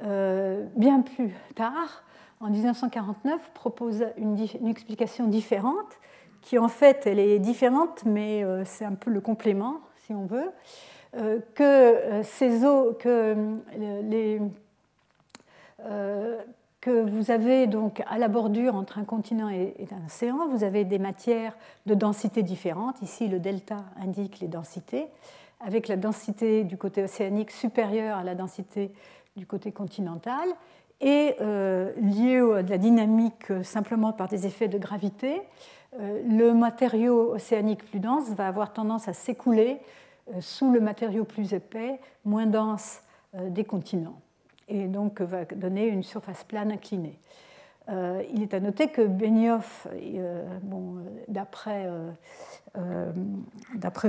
bien plus tard, en 1949, propose une, explication différente, qui en fait, elle est différente, mais c'est un peu le complément, si on veut, que ces eaux, que les que vous avez donc à la bordure entre un continent et un océan, vous avez des matières de densité différentes. Ici, le delta indique les densités, avec la densité du côté océanique supérieure à la densité du côté continental, et euh, liée à la dynamique euh, simplement par des effets de gravité, euh, le matériau océanique plus dense va avoir tendance à s'écouler sous le matériau plus épais, moins dense des continents et donc va donner une surface plane inclinée. Euh, il est à noter que Benioff, euh, bon, d'après euh,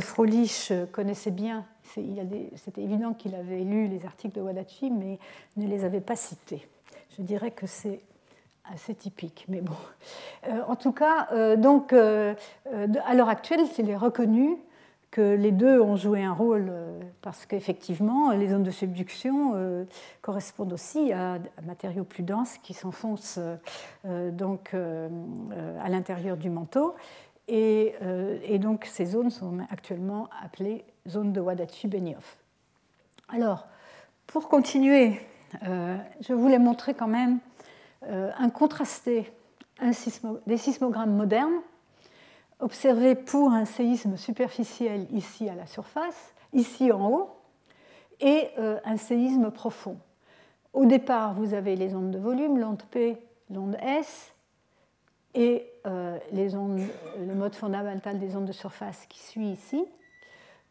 Frolich, connaissait bien, c'était évident qu'il avait lu les articles de Wadachi, mais ne les avait pas cités. Je dirais que c'est assez typique, mais bon. en tout cas, donc, à l'heure actuelle, il est reconnu que les deux ont joué un rôle euh, parce qu'effectivement, les zones de subduction euh, correspondent aussi à, matériaux plus denses qui s'enfoncent euh, donc à l'intérieur du manteau. Et, donc ces zones sont actuellement appelées zones de Wadachi-Benioff. Alors, pour continuer, je voulais montrer quand même un contrasté des sismogrammes modernes observé pour un séisme superficiel ici à la surface, ici en haut, et euh, un séisme profond. Au départ, vous avez les ondes de volume, l'onde P, l'onde S, et euh, le mode fondamental des ondes de surface qui suit ici,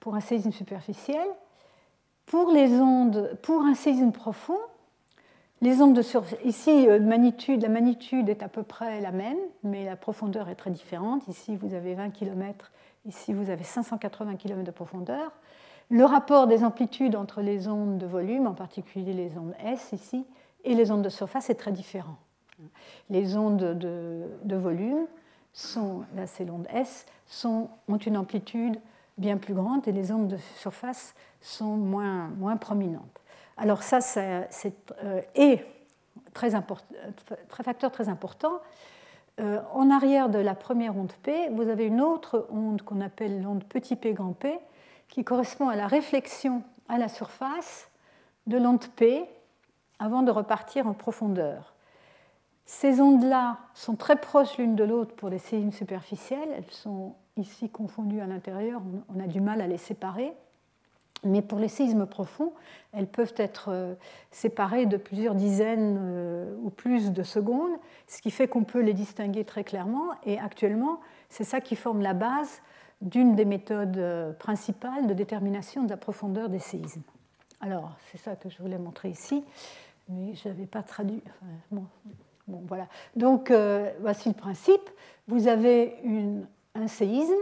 pour un séisme superficiel. Pour un séisme profond, les ondes de ici, euh, la magnitude est à peu près la même, mais la profondeur est très différente. Ici, vous avez 20 km, ici, vous avez 580 km de profondeur. Le rapport des amplitudes entre les ondes de volume, en particulier les ondes S ici, et les ondes de surface est très différent. Les ondes de, volume, sont, là c'est l'onde S, ont une amplitude bien plus grande et les ondes de surface sont moins, moins prominentes. Alors ça, c'est euh, très, facteur très important. Euh, en arrière de la première onde P, vous avez une autre onde qu'on appelle l'onde petit p grand P, qui correspond à la réflexion à la surface de l'onde P avant de repartir en profondeur. Ces ondes-là sont très proches l'une de l'autre pour les séismes superficielles. Elles sont ici confondues à l'intérieur. On a du mal à les séparer. Mais pour les séismes profonds, elles peuvent être euh, séparées de plusieurs dizaines euh, ou plus de secondes, ce qui fait qu'on peut les distinguer très clairement. Et actuellement, c'est ça qui forme la base d'une des méthodes euh, principales de détermination de la profondeur des séismes. Alors, c'est ça que je voulais montrer ici, mais je n'avais pas traduit. bon, voilà. Donc, voici le principe. Vous avez un séisme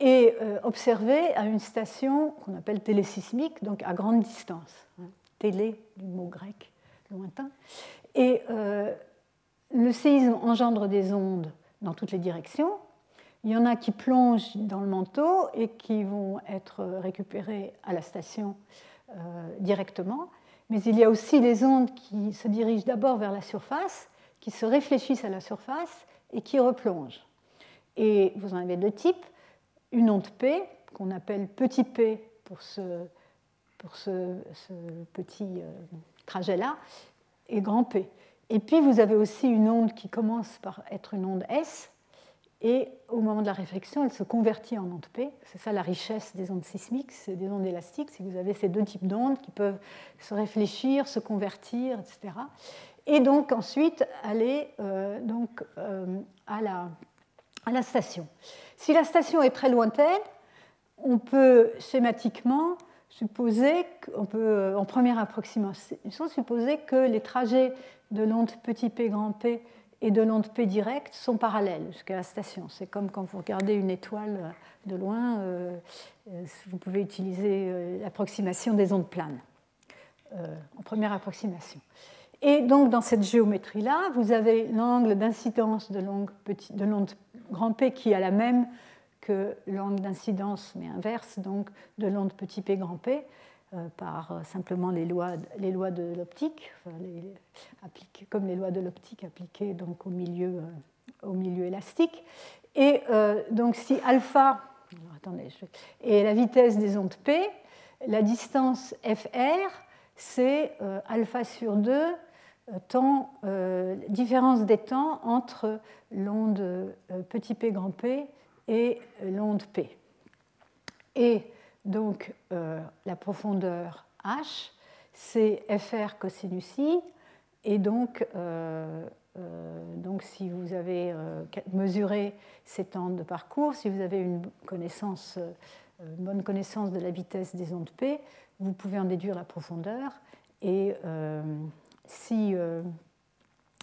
et euh, observé à une station qu'on appelle télésismique, donc à grande distance. Hein. Télé, du mot grec lointain. Et euh, le séisme engendre des ondes dans toutes les directions. Il y en a qui plongent dans le manteau et qui vont être récupérées à la station euh, directement. Mais il y a aussi les ondes qui se dirigent d'abord vers la surface, qui se réfléchissent à la surface et qui replongent. Et vous en avez deux types une onde P, qu'on appelle petit p pour ce, pour ce, petit euh, trajet-là, et grand P. Et puis vous avez aussi une onde qui commence par être une onde S, et au moment de la réflexion, elle se convertit en onde P. C'est ça la richesse des ondes sismiques, c'est des ondes élastiques, c'est que vous avez ces deux types d'ondes qui peuvent se réfléchir, se convertir, etc. Et donc ensuite aller euh, donc, euh, à, la, à la station. Si la station est très lointaine, on peut schématiquement supposer, peut, euh, en première approximation, supposer que les trajets de l'onde petit p grand P et de l'onde P directe sont parallèles jusqu'à la station. C'est comme quand vous regardez une étoile euh, de loin, euh, vous pouvez utiliser l'approximation des ondes planes en première approximation. Et donc dans cette géométrie-là, vous avez l'angle d'incidence de l'onde grand P qui a la même que l'onde d'incidence, mais inverse, donc de l'onde petit p grand P, euh, par euh, simplement les lois, de l'optique, comme les lois de l'optique appliquées donc au milieu, euh, élastique. Et donc si alpha attendez, est la vitesse des ondes P, la distance FR, c'est alpha sur 2 temps, euh, différence des temps entre l'onde euh, petit p grand P et l'onde P. Et donc euh, la profondeur H, c'est FR cosinus I, et donc, donc si vous avez mesuré ces temps de parcours, si vous avez une, connaissance, une bonne connaissance de la vitesse des ondes P, vous pouvez en déduire la profondeur. Et si euh,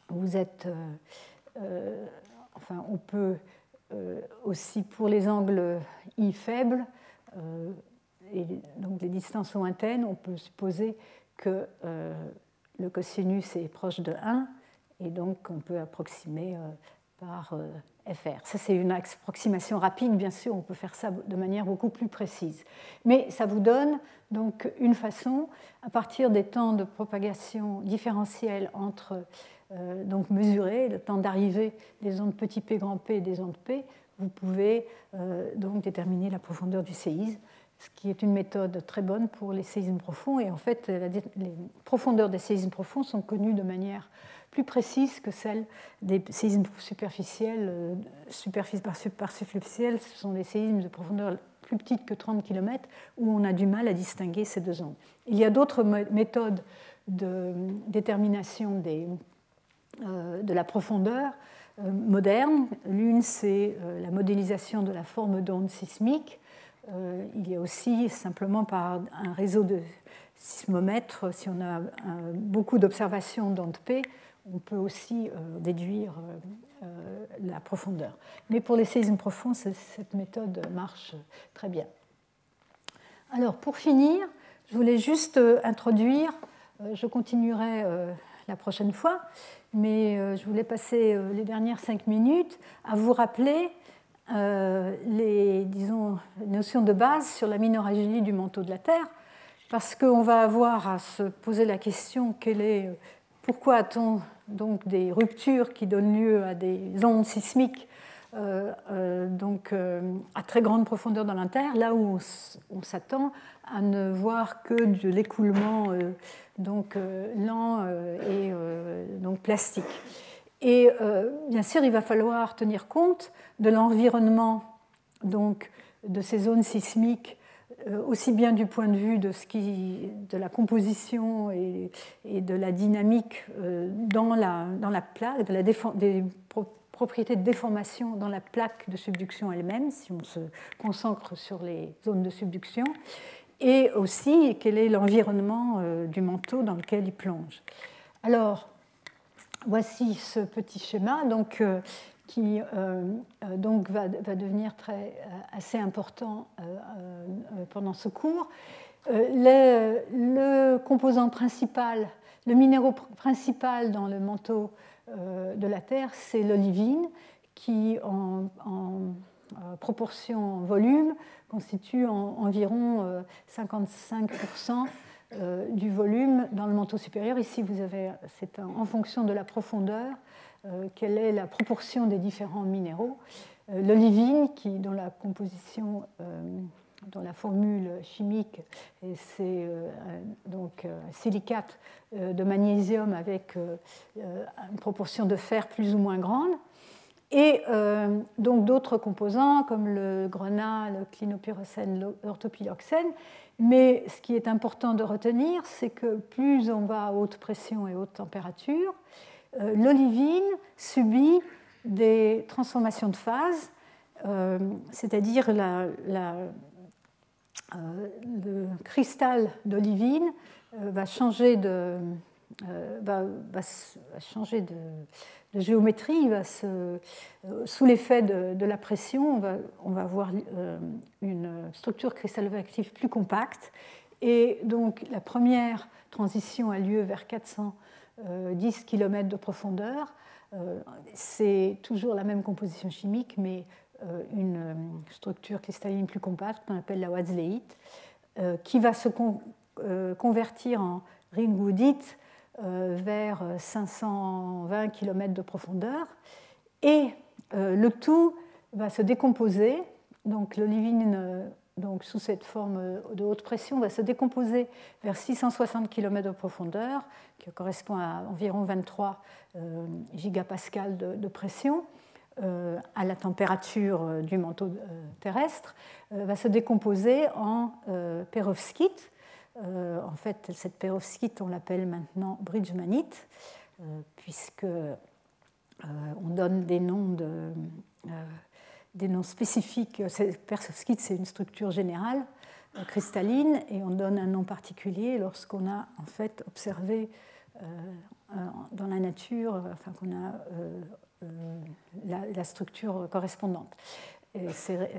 vous êtes. Euh, euh, enfin, on peut aussi, pour les angles I faibles, et donc les distances lointaines, on peut supposer que le cosinus est proche de 1, et donc on peut approximer par Ça, c'est une approximation rapide, bien sûr, on peut faire ça de manière beaucoup plus précise. Mais ça vous donne donc une façon, à partir des temps de propagation différentiels entre, euh, donc mesurés, le temps d'arrivée des ondes petit p, grand P et des ondes P, vous pouvez euh, donc déterminer la profondeur du séisme, ce qui est une méthode très bonne pour les séismes profonds. Et en fait, les profondeurs des séismes profonds sont connues de manière plus précise que celle des séismes superficiels. Euh, superficie par, ce sont des séismes de profondeur plus petite que 30 km où on a du mal à distinguer ces deux ondes. Il y a d'autres méthodes de détermination euh, de la profondeur euh, moderne. L'une, c'est la modélisation de la forme d'onde sismique. il y a aussi simplement par un réseau de sismomètres, si on a beaucoup d'observations d'ondes P, on peut aussi euh, déduire euh, euh, la profondeur. Mais pour les séismes profonds, cette méthode marche très bien. Alors, pour finir, je voulais juste introduire, je continuerai la prochaine fois, mais je voulais passer les dernières cinq minutes à vous rappeler les notions de base sur la minoragélie du manteau de la Terre, parce qu'on va avoir à se poser la question quelle est, pourquoi a-t-on donc des ruptures qui donnent lieu à des ondes sismiques euh, euh, donc, euh, à très grande profondeur dans la Terre, là où on, s'attend à ne voir que de l'écoulement donc, lent et donc plastique. Et bien sûr, il va falloir tenir compte de l'environnement donc, de ces zones sismiques aussi bien du point de vue de, la composition et, de la dynamique dans la, dans la plaque, de des propriétés de déformation dans la plaque de subduction elle-même, si on se concentre sur les zones de subduction, et aussi quel est l'environnement du manteau dans lequel il plonge. Alors, voici ce petit schéma donc, euh, qui euh, euh, donc va, devenir très, assez important pendant ce cours. Le, composant principal, le minéraux principal dans le manteau de la Terre, c'est l'olivine, qui en, proportion en volume constitue environ 55% euh, du volume dans le manteau supérieur. Ici, vous avez, c'est en fonction de la profondeur, euh, quelle est la proportion des différents minéraux. Euh, l'olivine, qui, dont la composition, dans la formule chimique, c'est donc un silicate de magnésium avec une proportion de fer plus ou moins grande. Et donc d'autres composants comme le grenat, le clinopyrocène, l'orthopiloxène, mais ce qui est important de retenir, c'est que plus on va à haute pression et haute température, euh, l'olivine subit des transformations de phase, euh, c'est-à-dire euh, le cristal d'olivine va changer de, géométrie, va se, sous l'effet de, la pression, on va, avoir euh, une structure cristallo-active plus compacte. Et donc la première transition a lieu vers 410 km de profondeur. Euh, c'est toujours la même composition chimique, mais euh, une structure cristalline plus compacte qu'on appelle la Wadsleite, qui va se convertir en ringwoodite euh, vers 520 km de profondeur. Et euh, le tout va se décomposer. Donc l'olivine, euh, donc sous cette forme de haute pression, va se décomposer vers 660 km de profondeur, qui correspond à environ 23 gigapascales de, pression. à la température du manteau terrestre, va se décomposer en perovskite, euh, en fait, cette perovskite, on l'appelle maintenant bridgemanite, euh, puisque euh, on donne des noms, de, des noms spécifiques. Perovskite, c'est une structure générale cristalline, et on donne un nom particulier lorsqu'on a en fait observé dans la nature, enfin qu'on a la, structure correspondante. C'est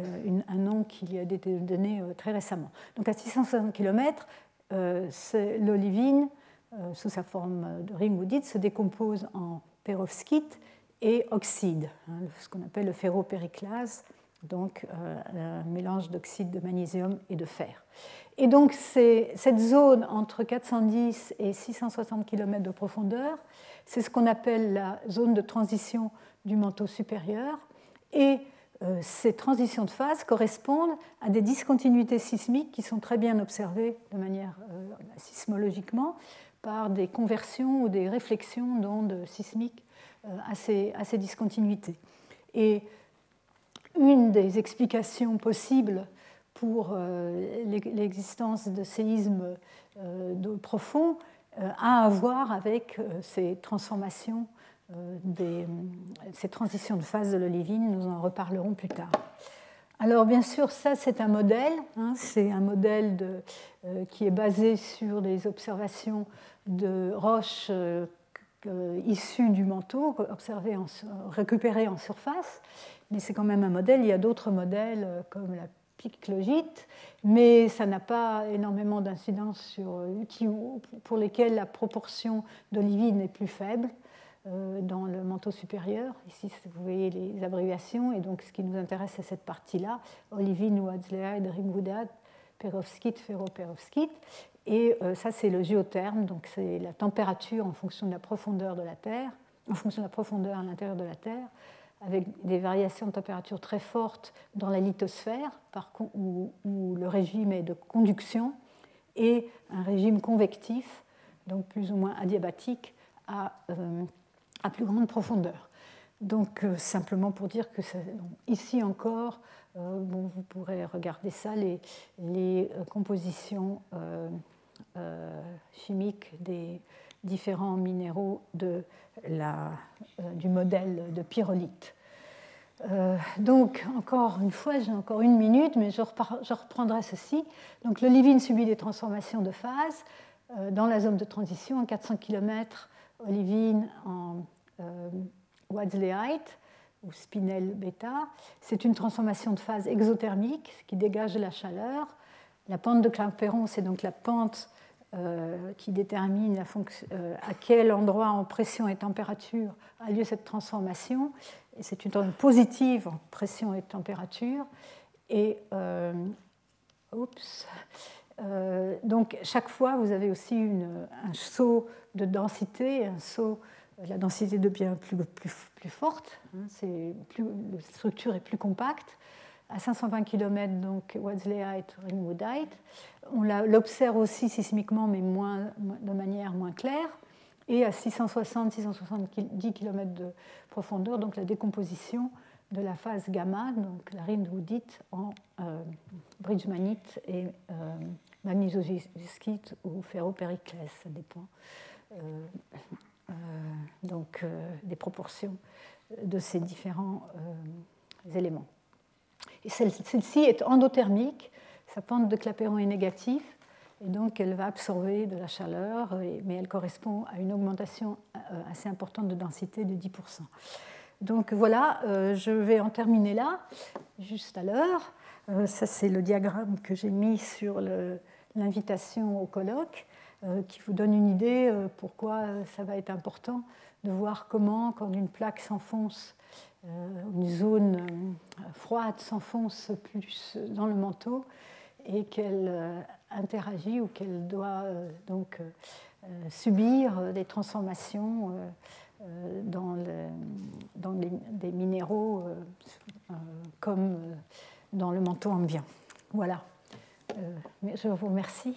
un nom qui a été donné très récemment. Donc à 660 km, euh, l'olivine, euh, sous sa forme de ringwoodite, se décompose en perovskite et oxyde, hein, ce qu'on appelle le ferropériclase, donc euh, un mélange d'oxyde de magnésium et de fer. Et donc cette zone entre 410 et 660 km de profondeur, c'est ce qu'on appelle la zone de transition du manteau supérieur. Et euh, ces transitions de phase correspondent à des discontinuités sismiques qui sont très bien observées de manière euh, sismologiquement par des conversions ou des réflexions d'ondes sismiques à ces, à ces discontinuités. Et une des explications possibles pour l'existence de séismes profonds a à voir avec ces transformations euh, ces transitions de phase de l'olivine, nous en reparlerons plus tard. Alors bien sûr, ça c'est un modèle, hein, c'est un modèle euh, qui est basé sur des observations de roches euh, issues du manteau, observées en, récupérées en surface, mais c'est quand même un modèle. Il y a d'autres modèles comme la piclogite, mais ça n'a pas énormément d'incidence sur pour lesquels la proportion d'olivine est plus faible. Euh, dans le manteau supérieur. Ici, vous voyez les abréviations, et donc ce qui nous intéresse, c'est cette partie-là, olivine, Wadzleide, ringwoodite, perovskite, ferroperovskite. Et euh, ça, c'est le géotherme, donc c'est la température en fonction de la profondeur de la Terre, en fonction de la profondeur à l'intérieur de la Terre, avec des variations de température très fortes dans la lithosphère, où, le régime est de conduction, et un régime convectif, donc plus ou moins adiabatique, à euh, à plus grande profondeur. Donc simplement pour dire que ici encore, bon, vous pourrez regarder ça, les, les compositions chimiques des différents minéraux de la, du modèle de pyrolite. Euh, donc, encore une fois, j'ai encore une minute, mais je, reprendrai ceci. Donc, l'olivine subit des transformations de phase euh, dans la zone de transition en 400 km, olivine en euh, Wadsleyite ou spinel bêta. C'est une transformation de phase exothermique qui dégage de la chaleur. La pente de Clapeyron, c'est donc la pente qui détermine la à quel endroit en pression et température a lieu cette transformation c'est une onde positive en pression et température. Et euh, euh, donc chaque fois, vous avez aussi un saut de densité, un saut, la densité devient plus, forte, hein, la structure est plus compacte. À 520 km, donc Wadsleyite, Ringwoodite. On l'observe aussi sismiquement, mais de manière moins claire et à 660-670 km de profondeur, donc la décomposition de la phase gamma, donc la rindwoodite, en euh, bridgemanite et euh, ou ferropériclès, ça dépend euh, euh, donc, des proportions de ces différents éléments. Celle-ci est endothermique, sa pente de Clapeyron est négative, et donc, elle va absorber de la chaleur, mais elle correspond à une augmentation euh, assez importante de densité de 10%. Donc voilà, euh, je vais en terminer là, juste à l'heure. Euh, ça, c'est le diagramme que j'ai mis sur l'invitation au colloque, qui vous donne une idée pourquoi ça va être important de voir comment, quand une plaque s'enfonce, une zone froide s'enfonce plus dans le manteau, et qu'elle interagit ou qu'elle doit euh, donc euh, euh, subir des transformations dans des minéraux comme dans le manteau ambiant. Voilà. je vous remercie.